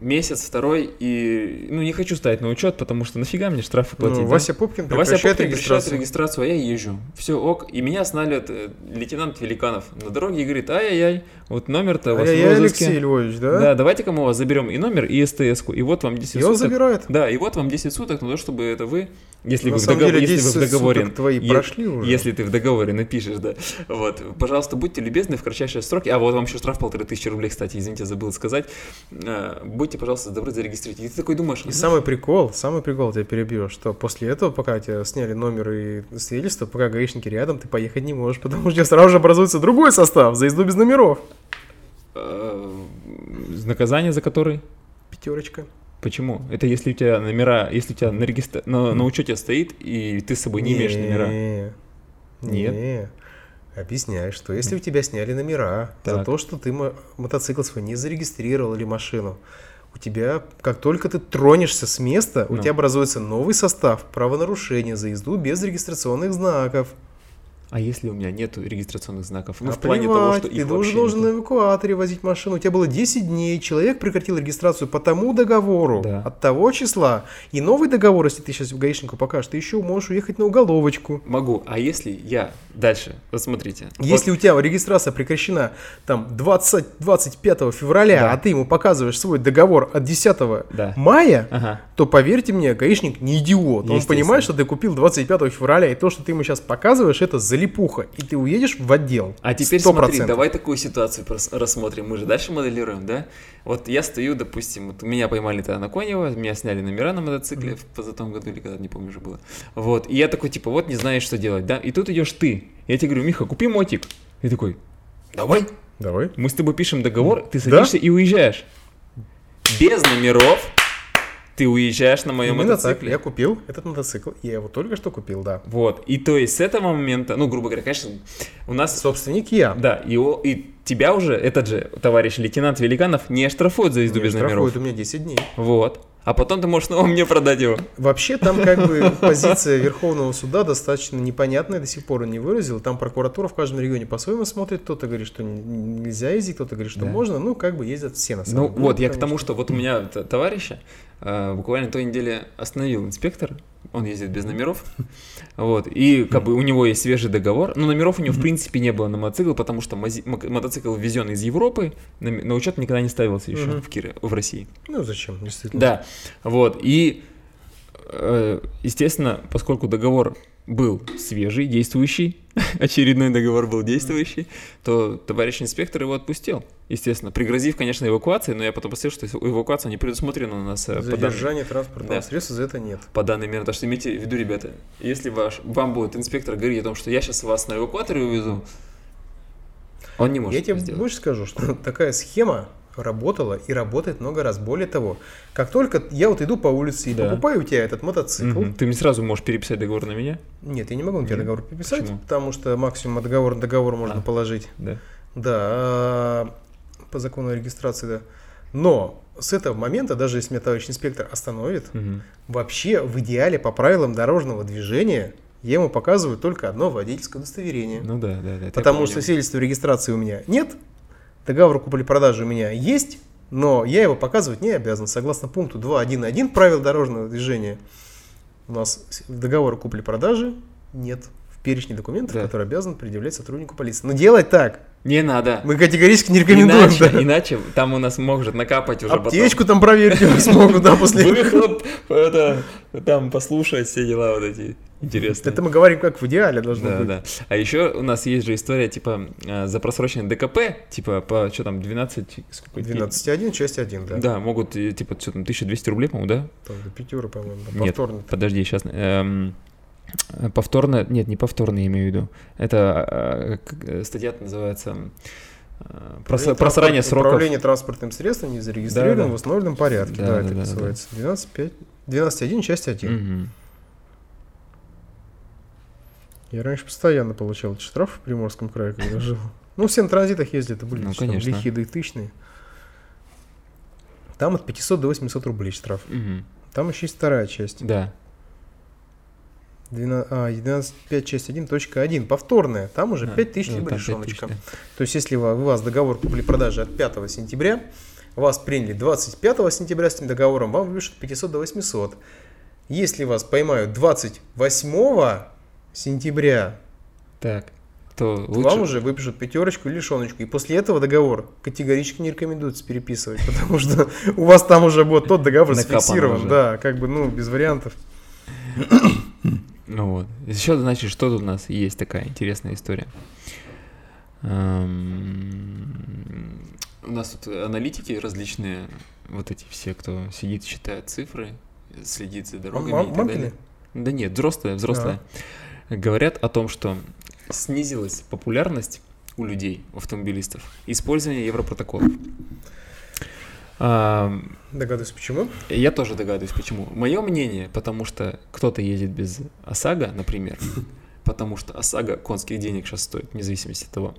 Speaker 3: месяц, второй, и, ну, не хочу ставить на учет, потому что нафига мне штрафы платить,
Speaker 4: Ну,
Speaker 3: да?
Speaker 4: Вася Пупкин
Speaker 3: Вася
Speaker 4: прекращает
Speaker 3: Пупкин прекращает
Speaker 4: регистрацию.
Speaker 3: регистрацию, а я езжу. Все ок. И меня останавливает э, лейтенант Великанов на дороге и говорит, ай-яй-яй, вот номер-то у вас
Speaker 4: Ай-яй-яй,
Speaker 3: розыске.
Speaker 4: Алексей Львович, да?
Speaker 3: Да, давайте-ка мы у вас заберем и номер, и СТС-ку. И вот вам 10
Speaker 4: И он
Speaker 3: суток.
Speaker 4: забирает.
Speaker 3: Да, и вот вам 10 суток на то, чтобы это вы, если
Speaker 4: На
Speaker 3: вы в, договор-
Speaker 4: деле,
Speaker 3: если вы
Speaker 4: 10
Speaker 3: в договоре,
Speaker 4: твои
Speaker 3: е-
Speaker 4: прошли уже.
Speaker 3: если ты в договоре напишешь, да, вот, пожалуйста, будьте любезны в кратчайшие сроки, а вот вам еще штраф полторы тысячи рублей, кстати, извините, забыл сказать, Э, будьте, пожалуйста, добры зарегистрируйте. И ты такой думаешь,
Speaker 4: И
Speaker 3: ну,
Speaker 4: самый прикол, самый прикол тебя перебью, что после этого, пока тебя сняли номер и свидетельство, пока гаишники рядом, ты поехать не можешь, [LAUGHS] потому что у тебя сразу же образуется другой состав за езду без номеров.
Speaker 3: э, наказание за который?
Speaker 4: Пятерочка.
Speaker 3: Почему? Это если у тебя номера, если у тебя на, регистра... на, на учете стоит, и ты с собой не имеешь номера.
Speaker 4: Не.
Speaker 3: Нет?
Speaker 4: Не. Объясняешь, что если у тебя сняли номера за
Speaker 3: Так.
Speaker 4: то, что ты мо- мотоцикл свой не зарегистрировал или машину, у тебя, как только ты тронешься с места, у
Speaker 3: Ну.
Speaker 4: тебя образуется новый состав правонарушения за езду без регистрационных знаков.
Speaker 3: А если у меня нету регистрационных знаков? Ну,
Speaker 4: А
Speaker 3: в плане того,
Speaker 4: плевать,
Speaker 3: что
Speaker 4: ты
Speaker 3: их
Speaker 4: должен, должен на эвакуаторе возить машину. У тебя было 10 дней, человек прекратил регистрацию по тому договору
Speaker 3: Да.
Speaker 4: от того числа. И новый договор, если ты сейчас гаишнику покажешь, ты еще можешь уехать на уголовочку.
Speaker 3: Могу. А если я дальше, вот смотрите.
Speaker 4: Если у тебя регистрация прекращена там 20, 25 февраля,
Speaker 3: Да.
Speaker 4: а ты ему показываешь свой договор от 10
Speaker 3: Да.
Speaker 4: мая,
Speaker 3: Ага.
Speaker 4: то поверьте мне, гаишник не идиот. Он понимает, что ты купил 25 февраля, и то, что ты ему сейчас показываешь, это залипуха. И ты уедешь в отдел.
Speaker 3: А теперь
Speaker 4: 100%.
Speaker 3: смотри, давай такую ситуацию рассмотрим. Мы же дальше моделируем, да? Вот я стою, допустим, вот меня поймали тогда на Конево, меня сняли номера на мотоцикле в позатом году или когда, не помню уже было. Вот, и я такой, типа, вот не знаешь, что делать, да? И тут идешь ты. Я тебе говорю, Миха, купи мотик. И такой, давай.
Speaker 4: Давай.
Speaker 3: Мы с тобой пишем договор, ты
Speaker 4: Да?
Speaker 3: садишься и уезжаешь. Без номеров ты уезжаешь на моем
Speaker 4: Именно так.
Speaker 3: мотоцикле.
Speaker 4: Я купил этот мотоцикл. Я его только что купил, да.
Speaker 3: Вот. И то есть с этого момента, ну, грубо говоря, конечно, у нас
Speaker 4: Собственник я.
Speaker 3: Да, и, и тебя уже, этот же товарищ лейтенант Великанов, не оштрафует за езду
Speaker 4: Меня
Speaker 3: без номеров.
Speaker 4: штрафуют у меня 10 дней.
Speaker 3: Вот. А потом ты можешь снова [LAUGHS] мне продать его.
Speaker 4: Вообще там как бы [LAUGHS] позиция Верховного суда достаточно непонятная, до сих пор он не выразил. Там прокуратура в каждом регионе по-своему смотрит. Кто-то говорит, что нельзя ездить, кто-то говорит, что
Speaker 3: Да.
Speaker 4: можно. Ну, как бы ездят все на самом
Speaker 3: Ну
Speaker 4: деле.
Speaker 3: вот, я к
Speaker 4: конечно.
Speaker 3: тому, что вот у меня товарища э, буквально той неделе остановил инспектор, он ездит без номеров, вот, и как бы у него есть свежий договор, но номеров у него в принципе не было на мотоцикл, потому что мотоцикл ввезен из Европы, на, на учет никогда не ставился еще в, Кире, в России.
Speaker 4: Ну, зачем, действительно.
Speaker 3: Да, вот, и, естественно, поскольку договор был свежий, действующий, [LAUGHS] очередной договор был действующий, то товарищ инспектор его отпустил, естественно, пригрозив, конечно, эвакуацией, но я потом посмотрел, что эвакуация не предусмотрена у нас э, по,
Speaker 4: Задержание транспортного
Speaker 3: Да.
Speaker 4: средства за это нет.
Speaker 3: по данным мерам. Так что имейте в виду, ребята, если ваш, вам будет инспектор говорить о том, что я сейчас вас на эвакуаторе увезу, он не может
Speaker 4: Я тебе
Speaker 3: сделать.
Speaker 4: больше скажу, что [LAUGHS] такая схема работала и работает много раз. Более того, как только я вот иду по улице и
Speaker 3: Да.
Speaker 4: покупаю у тебя этот мотоцикл,
Speaker 3: Мгм. Ты мне сразу можешь переписать договор на меня?
Speaker 4: нет, я не могу на тебя
Speaker 3: Нет.
Speaker 4: договор переписать,
Speaker 3: Почему?
Speaker 4: потому что максимум от договора на договор можно
Speaker 3: А.
Speaker 4: положить.
Speaker 3: Да.
Speaker 4: Да, а, по закону о регистрации, да. Но с этого момента, даже если меня товарищ инспектор остановит,
Speaker 3: Мгм.
Speaker 4: вообще в идеале по правилам дорожного движения я ему показываю только одно водительское удостоверение.
Speaker 3: Ну да, да, да.
Speaker 4: Потому что свидетельства регистрации у меня нет, договор купли-продажи у меня есть, но я его показывать не обязан. Согласно пункту 2.1.1 правил дорожного движения, у нас договора купли-продажи нет в перечне документов,
Speaker 3: Да.
Speaker 4: который обязан предъявлять сотруднику полиции. Но делать так
Speaker 3: Не надо.
Speaker 4: мы категорически не рекомендуем.
Speaker 3: Иначе,
Speaker 4: да.
Speaker 3: иначе там у нас может накапать уже
Speaker 4: Аптечку там проверить у нас могут, да,
Speaker 3: потом.
Speaker 4: после [LAUGHS]
Speaker 3: Выхлоп, это, там послушать все дела вот эти интересные.
Speaker 4: Это мы говорим, как в идеале должно
Speaker 3: Да,
Speaker 4: быть.
Speaker 3: да. А еще у нас есть же история, типа, э, за просроченный ДКП, типа, по, что там, 12, сколько?
Speaker 4: 12.1, часть 1, да.
Speaker 3: Да, могут, э, типа, что там, 1200 рублей, по-моему, да?
Speaker 4: Там до пятеры, по-моему, да,
Speaker 3: Нет,
Speaker 4: повторно.
Speaker 3: подожди, сейчас. повторно, нет, не повторно, я имею в виду. Это э, статья называется прос- просрание сроков.
Speaker 4: Управление транспортным средством не зарегистрировано
Speaker 3: Да, да.
Speaker 4: в установленном порядке.
Speaker 3: Да,
Speaker 4: Да,
Speaker 3: да,
Speaker 4: это
Speaker 3: да, да,
Speaker 4: называется. 12.5 12.1, часть 1.
Speaker 3: Мгм.
Speaker 4: Я раньше постоянно получал эти штрафы в Приморском крае, когда жил. Ну, все на транзитах ездят, это были
Speaker 3: Ну, конечно.
Speaker 4: лихие да тысячные. Там от 500 до 800 рублей штраф.
Speaker 3: Мгм.
Speaker 4: Там еще есть вторая часть.
Speaker 3: Да.
Speaker 4: 12, а, 12.5, часть 1, точка 1, повторная. Там уже
Speaker 3: А,
Speaker 4: 5000
Speaker 3: ну,
Speaker 4: либо
Speaker 3: там
Speaker 4: лишеночка.
Speaker 3: 5000,
Speaker 4: То есть, если у вас договор купли-продажи от 5 сентября, вас приняли 25 сентября с этим договором, вам выпишут 500 до 800. Если вас поймают 28 сентября,
Speaker 3: Так, то лучше...
Speaker 4: вам уже выпишут пятерочку или лишеночку. И после этого договор категорически не рекомендуется переписывать, [LAUGHS] потому что у вас там уже будет тот договор зафиксирован. Да, как бы, ну, без вариантов.
Speaker 3: Ну вот. Еще, значит, что тут у нас есть такая интересная история. Эм, У нас тут аналитики различные, вот эти все, кто сидит, считает цифры, следит за дорогами
Speaker 4: Мам-
Speaker 3: и так далее. Да нет, взрослые, взрослые. Говорят о том, что снизилась популярность у людей, у автомобилистов, использования европротоколов. Ам,
Speaker 4: Догадываюсь, почему?
Speaker 3: я тоже догадываюсь, почему. Мое мнение, потому что кто-то ездит без ОСАГО, например, потому что ОСАГО конских денег сейчас стоит, вне зависимости от того.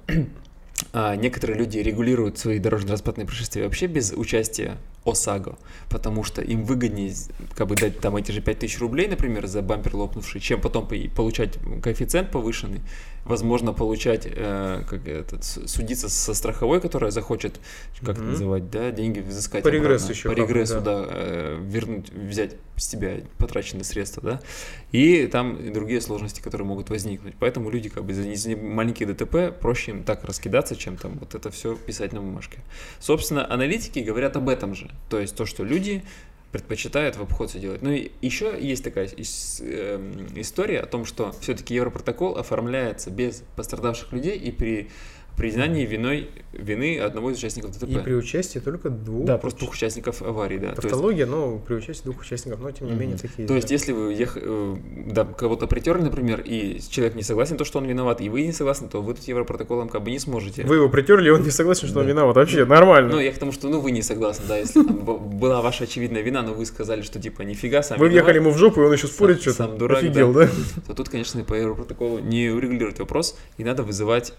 Speaker 3: А некоторые люди регулируют свои дорожно-транспортные происшествия вообще без участия ОСАГО, потому что им выгоднее как бы дать там эти же 5000 рублей, например, за бампер лопнувший, чем потом по- получать коэффициент повышенный, возможно, получать, э, как этот, судиться со страховой, которая захочет, как это
Speaker 4: Мгм.
Speaker 3: называть, да, деньги взыскать
Speaker 4: По регрессу
Speaker 3: обратно.
Speaker 4: еще
Speaker 3: по регрессу,
Speaker 4: да.
Speaker 3: да, э, вернуть, взять с тебя потраченные средства, да, и там и другие сложности, которые могут возникнуть. Поэтому люди как бы за маленькие ДТП проще им так раскидаться, чем там вот это все писать на бумажке. Собственно, аналитики говорят об этом же. То есть то, что люди предпочитают в обход все делать. Ну и еще есть такая эм, история о том, что все-таки Европротокол оформляется без пострадавших людей и при признании виной вины одного из участников ДТП.
Speaker 4: И при участии только двух.
Speaker 3: Да, просто двух участников аварии, да. То есть-
Speaker 4: Тавтология, но при участии двух участников, но тем не менее
Speaker 3: Мгм.
Speaker 4: такие.
Speaker 3: То есть, если вы ех- э, да, кого-то притерли, например, и человек не согласен, то, что он виноват, и вы не согласны, то вы тут Европротоколом как бы не сможете.
Speaker 4: Вы его притерли, он не согласен, что он
Speaker 3: Да.
Speaker 4: виноват. Вообще нормально.
Speaker 3: Ну, я к тому, что ну вы не согласны, да, если там была ваша очевидная вина, но вы сказали, что типа нифига сам
Speaker 4: Вы въехали ему в жопу, и он еще спорит что-то.
Speaker 3: сам дурак,
Speaker 4: Офигел, да?
Speaker 3: то тут, конечно, по Европротоколу не урегулировать вопрос, и надо вызывать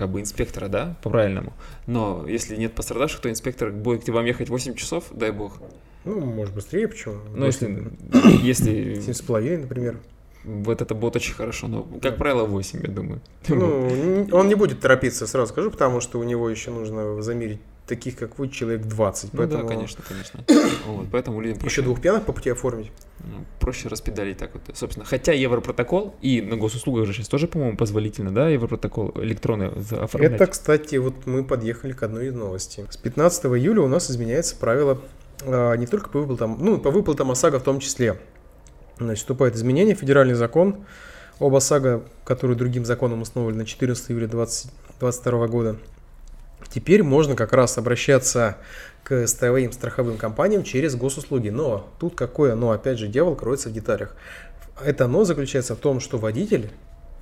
Speaker 3: как бы инспектора, да, по-правильному. Но если нет пострадавших, то инспектор будет к вам ехать 8 часов, дай бог.
Speaker 4: Ну, может, быстрее, почему?
Speaker 3: Ну, если, [COUGHS] если
Speaker 4: Семь с половиной, например.
Speaker 3: вот это будет очень хорошо, но, как правило, 8, я думаю.
Speaker 4: Ну, он не будет торопиться, сразу скажу, потому что у него еще нужно замерить таких, как вы, человек 20.
Speaker 3: Ну
Speaker 4: Поэтому
Speaker 3: да, конечно, конечно. [COUGHS] Вот, поэтому людям
Speaker 4: Еще
Speaker 3: проще,
Speaker 4: двух пьяных по пути оформить.
Speaker 3: ну, проще распедалить так вот. Собственно, хотя Европротокол и на госуслугах же сейчас тоже, по-моему, позволительно, да, Европротокол электронный оформлять.
Speaker 4: Это, кстати, вот мы подъехали к одной из новостей. С 15 июля у нас изменяется правило а, не только по выплатам, ну, по выплатам ОСАГО в том числе. Значит, вступает изменение, федеральный закон об ОСАГО, который другим законом установлен на 14 июля 2022 года. Теперь можно как раз обращаться к страховым страховым компаниям через госуслуги. Но тут какое но, опять же, дьявол кроется в деталях. Это но заключается в том, что водитель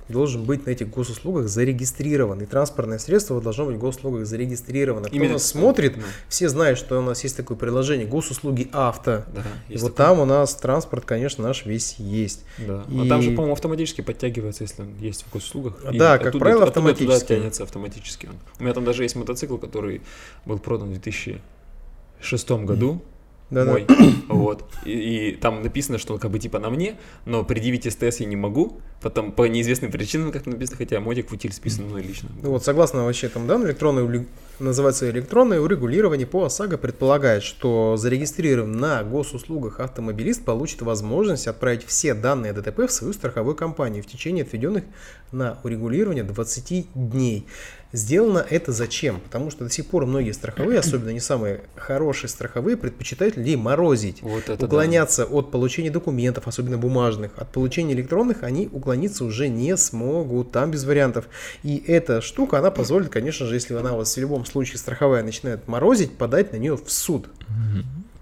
Speaker 4: должен быть на этих госуслугах зарегистрирован. И транспортное средство должно быть в госуслугах зарегистрировано. Кто
Speaker 3: Именно
Speaker 4: нас смотрит,
Speaker 3: ну.
Speaker 4: все знают, что у нас есть такое приложение госуслуги авто.
Speaker 3: Да,
Speaker 4: И вот
Speaker 3: такое.
Speaker 4: там у нас транспорт, конечно, наш весь есть.
Speaker 3: Да.
Speaker 4: И-
Speaker 3: А там же, по-моему, автоматически подтягивается, если он есть в госуслугах.
Speaker 4: Да,
Speaker 3: И
Speaker 4: как
Speaker 3: оттуда-
Speaker 4: правило,
Speaker 3: оттуда
Speaker 4: автоматически.
Speaker 3: Туда тянется автоматически. У меня там даже есть мотоцикл, который был продан в 2006 году.
Speaker 4: Да-да.
Speaker 3: Мой. Вот. И, и там написано, что он как бы типа на мне, но предъявить СТС я не могу. Потом по неизвестным причинам, как написано, хотя мотик футиль списан мной лично.
Speaker 4: Ну Вот согласно вообще там, да, электронное, ули- называется электронное урегулирование по ОСАГО предполагает, что зарегистрированный на госуслугах автомобилист получит возможность отправить все данные ДТП в свою страховую компанию в течение отведенных на урегулирование 20 дней. Сделано это зачем? Потому что до сих пор многие страховые, [CLEARS THROAT] особенно не самые хорошие страховые, предпочитают людей морозить.
Speaker 3: Вот это да.
Speaker 4: уклоняться от получения документов, особенно бумажных, от получения электронных, они уклониться уже не смогут, там без вариантов. И эта штука, она позволит, конечно же, если она у вас в любом случае страховая начинает морозить, подать на нее в суд.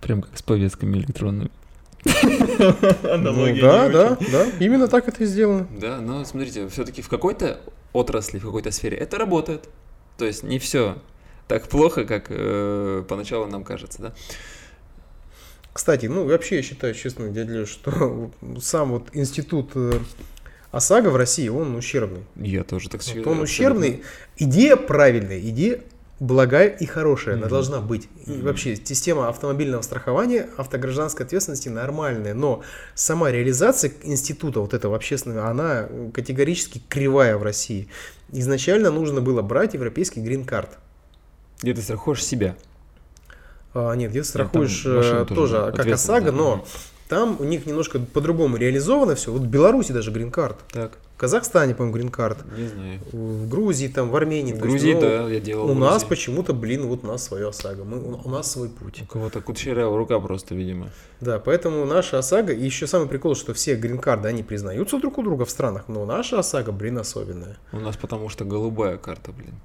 Speaker 3: Прям как с повестками электронными. [LAUGHS]
Speaker 4: Ну, да, да, да, именно так это и сделано.
Speaker 3: Да, но смотрите, все-таки в какой-то отрасли, в какой-то сфере это работает. То есть не все так плохо, как э, поначалу нам кажется, да?
Speaker 4: Кстати, ну вообще я считаю, честно, дядя что [LAUGHS] сам вот институт э, ОСАГО в России, он ущербный.
Speaker 3: Я тоже так
Speaker 4: Вот
Speaker 3: считаю.
Speaker 4: он
Speaker 3: абсолютно.
Speaker 4: ущербный. Идея правильная, идея благая и хорошая, она
Speaker 3: Мгм.
Speaker 4: должна быть. И
Speaker 3: Мгм.
Speaker 4: вообще система автомобильного страхования, автогражданской ответственности нормальная, но сама реализация института вот этого общественного, она э, категорически кривая в России. Изначально нужно было брать европейский грин-карт.
Speaker 3: Где ты страхуешь себя.
Speaker 4: А, нет, где ты страхуешь
Speaker 3: там
Speaker 4: э,
Speaker 3: тоже,
Speaker 4: тоже, как ОСАГО,
Speaker 3: да.
Speaker 4: но. Там у них немножко по-другому реализовано все. Вот в Беларуси даже грин-карт.
Speaker 3: Так,
Speaker 4: В Казахстане, по-моему, грин-карт.
Speaker 3: не знаю.
Speaker 4: В Грузии, там, в Армении.
Speaker 3: В
Speaker 4: то есть,
Speaker 3: Грузии,
Speaker 4: ну,
Speaker 3: да, я делал.
Speaker 4: У нас
Speaker 3: Грузии.
Speaker 4: почему-то, блин, вот у нас свое ОСАГО. Мы, у, у нас свой путь.
Speaker 3: У кого-то кучерявая рука просто, видимо.
Speaker 4: Да, поэтому наша ОСАГО, и еще самый прикол, что все грин-карды, они признаются друг у друга в странах, но наша ОСАГО, блин, особенная.
Speaker 3: У нас потому что голубая карта, блин.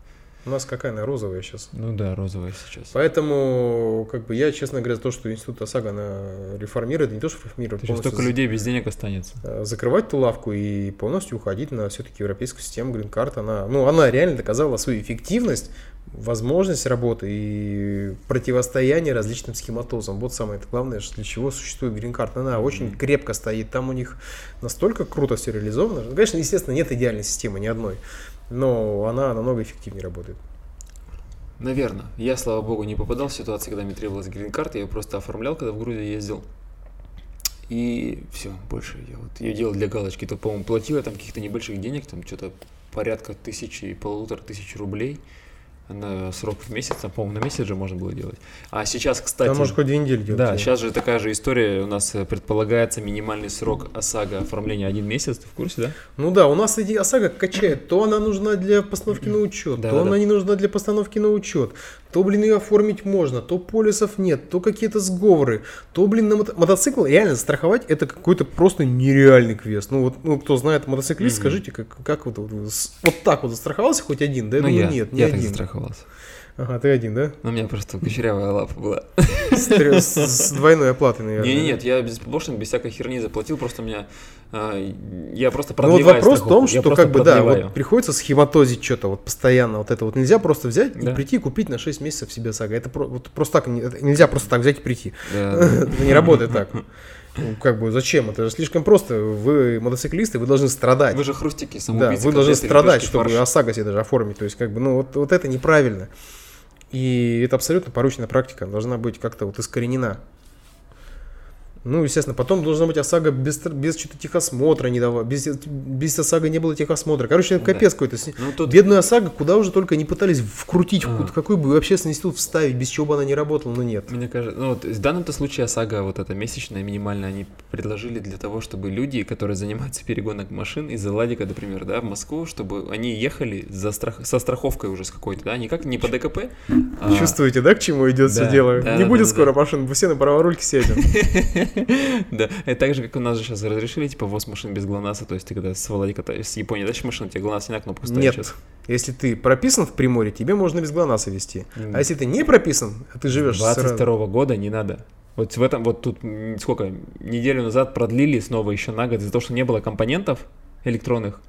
Speaker 4: У нас какая она розовая сейчас.
Speaker 3: Ну да, розовая сейчас.
Speaker 4: Поэтому, как бы, я, честно говоря, за то, что институт ОСАГО она реформирует, не то, что реформирует,
Speaker 3: Сейчас столько людей без денег останется.
Speaker 4: э, закрывать ту лавку и полностью уходить на все-таки европейскую систему грин-карт. Она, ну, она реально доказала свою эффективность, возможность работы и противостояние различным схематозам. Вот самое главное, для чего существует грин-карта. Она очень крепко стоит, там у них настолько круто все реализовано. Ну, Конечно, естественно, нет идеальной системы ни одной, но она намного эффективнее работает.
Speaker 3: Наверное. Я, слава богу, не попадал в ситуации, когда мне требовалась грин-карта. Я ее просто оформлял, когда в Грузию ездил. И все, больше я вот ее делал для галочки. То, по-моему, платил я там каких-то небольших денег, там что-то порядка тысячи полутора тысяч рублей на срок в месяц, там, по-моему, на месяц же можно было делать. А сейчас, кстати...
Speaker 4: Там может хоть две недели делать.
Speaker 3: Да, сейчас же такая же история. У нас э, предполагается минимальный срок ОСАГО оформления один месяц. Ты в курсе, да?
Speaker 4: Ну да, у нас эти ОСАГО качает. То она нужна для постановки на учет,
Speaker 3: Да,
Speaker 4: то
Speaker 3: да,
Speaker 4: она
Speaker 3: да.
Speaker 4: не нужна для постановки на учет. То, блин, ее оформить можно, то полисов нет, то какие-то сговоры, то, блин, на мото- мотоцикл реально страховать это какой-то просто нереальный квест. Ну вот, ну, кто знает мотоциклист, скажите, как, как вот, вот, вот так вот застраховался хоть один? Да я
Speaker 3: Ну,
Speaker 4: думаю,
Speaker 3: я,
Speaker 4: нет, не
Speaker 3: я так
Speaker 4: один.
Speaker 3: Застраховался.
Speaker 4: Ага, ты один, да?
Speaker 3: Но у меня просто кучерявая лапа была.
Speaker 4: С, с- с двойной оплатой, наверное.
Speaker 3: Не, не, нет, я без пошлин, без всякой херни заплатил, просто у меня а, я просто
Speaker 4: Ну вот
Speaker 3: продлеваю
Speaker 4: вопрос в том, что как бы да,
Speaker 3: продлеваю.
Speaker 4: вот приходится схематозить что-то вот постоянно вот это вот нельзя просто взять
Speaker 3: Да.
Speaker 4: и прийти и купить на 6 месяцев себе сага. Это про- вот просто так нельзя просто так взять и прийти.
Speaker 3: Да, да. [LAUGHS]
Speaker 4: Это не работает так. Ну, Как бы зачем? Это же слишком просто. Вы мотоциклисты, вы должны страдать.
Speaker 3: Вы же хрустики,
Speaker 4: Да,
Speaker 3: самоубийцы.
Speaker 4: вы должны страдать, чтобы
Speaker 3: фарш.
Speaker 4: ОСАГО себе даже оформить. То есть, как бы, ну, вот, вот это неправильно. И это абсолютно порочная практика. Должна быть как-то вот искоренена. Ну, естественно, потом должна быть ОСАГО без, без что-то техосмотра, не дава- без, без ОСАГО не было техосмотра. Короче, это
Speaker 3: Да.
Speaker 4: капец какой-то. С-
Speaker 3: Ну, тут-
Speaker 4: Бедную ОСАГО куда уже только не пытались вкрутить,
Speaker 3: А.
Speaker 4: какой- бы общественный институт вставить, без чего бы она не работала, но нет.
Speaker 3: Мне кажется, ну вот в данном-то случае ОСАГО, вот это месячная минимальная, они предложили для того, чтобы люди, которые занимаются перегоном машин из Ладика, например, да, в Москву, чтобы они ехали за страх... со страховкой уже с какой-то, да, никак не по ДКП. а-
Speaker 4: Чувствуете, да, к чему идет все
Speaker 3: Да,
Speaker 4: дело?
Speaker 3: да,
Speaker 4: не
Speaker 3: да,
Speaker 4: будет
Speaker 3: да,
Speaker 4: скоро
Speaker 3: да.
Speaker 4: машин, все на праворульке сядем. [LAUGHS] [LAUGHS]
Speaker 3: Да, это так же, как у нас же сейчас разрешили, типа, ввоз машин без ГЛОНАССа, то есть ты когда с Владика, с Японии дальше машину, тебе ГЛОНАСС не на кнопку ставить
Speaker 4: Нет.
Speaker 3: сейчас.
Speaker 4: Если ты прописан в Приморье, тебе можно без ГЛОНАССа вести. А если ты не прописан, а ты живешь сразу-
Speaker 3: 22 года не надо. Вот в этом, вот тут сколько, неделю назад продлили снова еще на год из-за того, что не было компонентов электронных.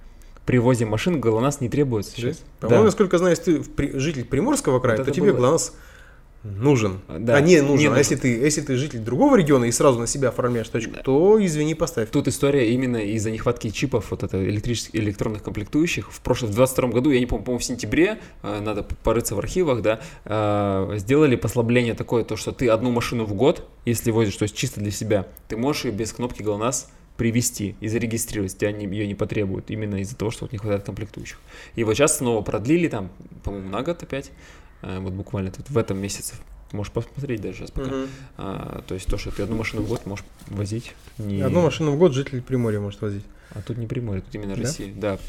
Speaker 3: При ввозе машин ГЛОНАСС не требуется сейчас.
Speaker 4: По-моему,
Speaker 3: Да.
Speaker 4: насколько знаю, если ты при- житель Приморского края,
Speaker 3: Вот
Speaker 4: то тебе
Speaker 3: было.
Speaker 4: ГЛОНАСС нужен.
Speaker 3: Да,
Speaker 4: А не
Speaker 3: не
Speaker 4: нужен.
Speaker 3: нужен.
Speaker 4: А если ты, если ты житель другого региона и сразу на себя оформляешь точку, то извини, поставь.
Speaker 3: Тут история именно из-за нехватки чипов, вот это электрических, электронных комплектующих. В прошлом, в 22 году, я не помню, по-моему, в сентябре, э, надо порыться в архивах, да, э, сделали послабление такое, то, что ты одну машину в год, если возишь, то есть чисто для себя, ты можешь ее без кнопки ГЛОНАСС привести и зарегистрировать, тебя не, ее не потребуют, именно из-за того, что вот не хватает комплектующих. И вот сейчас снова продлили, там, по-моему, на год опять, вот буквально тут в этом месяце, можешь посмотреть даже сейчас пока.
Speaker 4: Мгм.
Speaker 3: А, то есть то, что ты одну машину в год можешь возить. Не...
Speaker 4: Одну машину в год житель Приморья может возить.
Speaker 3: А тут не Приморье, тут именно
Speaker 4: Да?
Speaker 3: Россия. Да.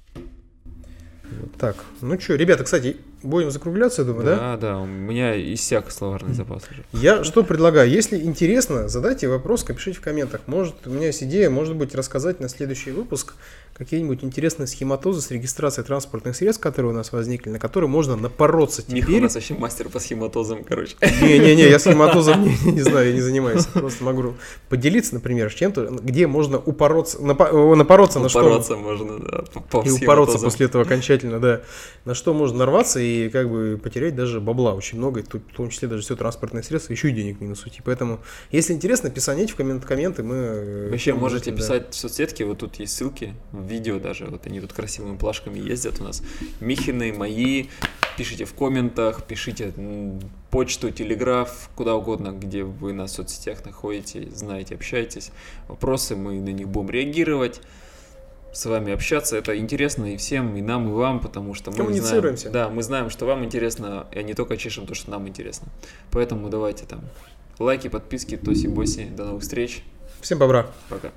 Speaker 4: Так, ну что, ребята, кстати, будем закругляться, я думаю, да?
Speaker 3: Да, да, у меня иссяк словарный запас уже.
Speaker 4: Я что предлагаю? Если интересно, задайте вопрос, напишите в комментах. Может, у меня есть идея, может быть, рассказать на следующий выпуск какие-нибудь интересные схематозы с регистрацией транспортных средств, которые у нас возникли, на которые можно напороться
Speaker 3: Миха у
Speaker 4: теперь.
Speaker 3: нас вообще мастер по схематозам, короче.
Speaker 4: Не-не-не, я схематозом [LAUGHS] не, не знаю, я не занимаюсь. Просто могу поделиться, например, с чем-то, где можно упороться, напа- э, напороться на что.
Speaker 3: Упороться можно, да, по,
Speaker 4: И упороться после этого [LAUGHS] окончательно, да. На что можно нарваться и как бы потерять даже бабла очень много, и тут, в том числе даже все транспортные средства, еще и денег минус уйти. Поэтому, если интересно, писаните в коммент комменты, мы... э,
Speaker 3: Вообще можете писать в соцсетке, вот тут есть ссылки, в видео даже, вот они тут красивыми плашками ездят у нас. Михины, мои, пишите в комментах, пишите почту, телеграф, куда угодно, где вы на соцсетях находите, знаете, общаетесь. Вопросы, мы на них будем реагировать. С вами общаться, это интересно и всем, и нам, и вам, потому что мы знаем, да, мы знаем, что вам интересно, и не только чешем то, что нам интересно. Поэтому давайте там лайки, подписки, тоси-боси, до новых встреч,
Speaker 4: Всем бобра.
Speaker 3: пока.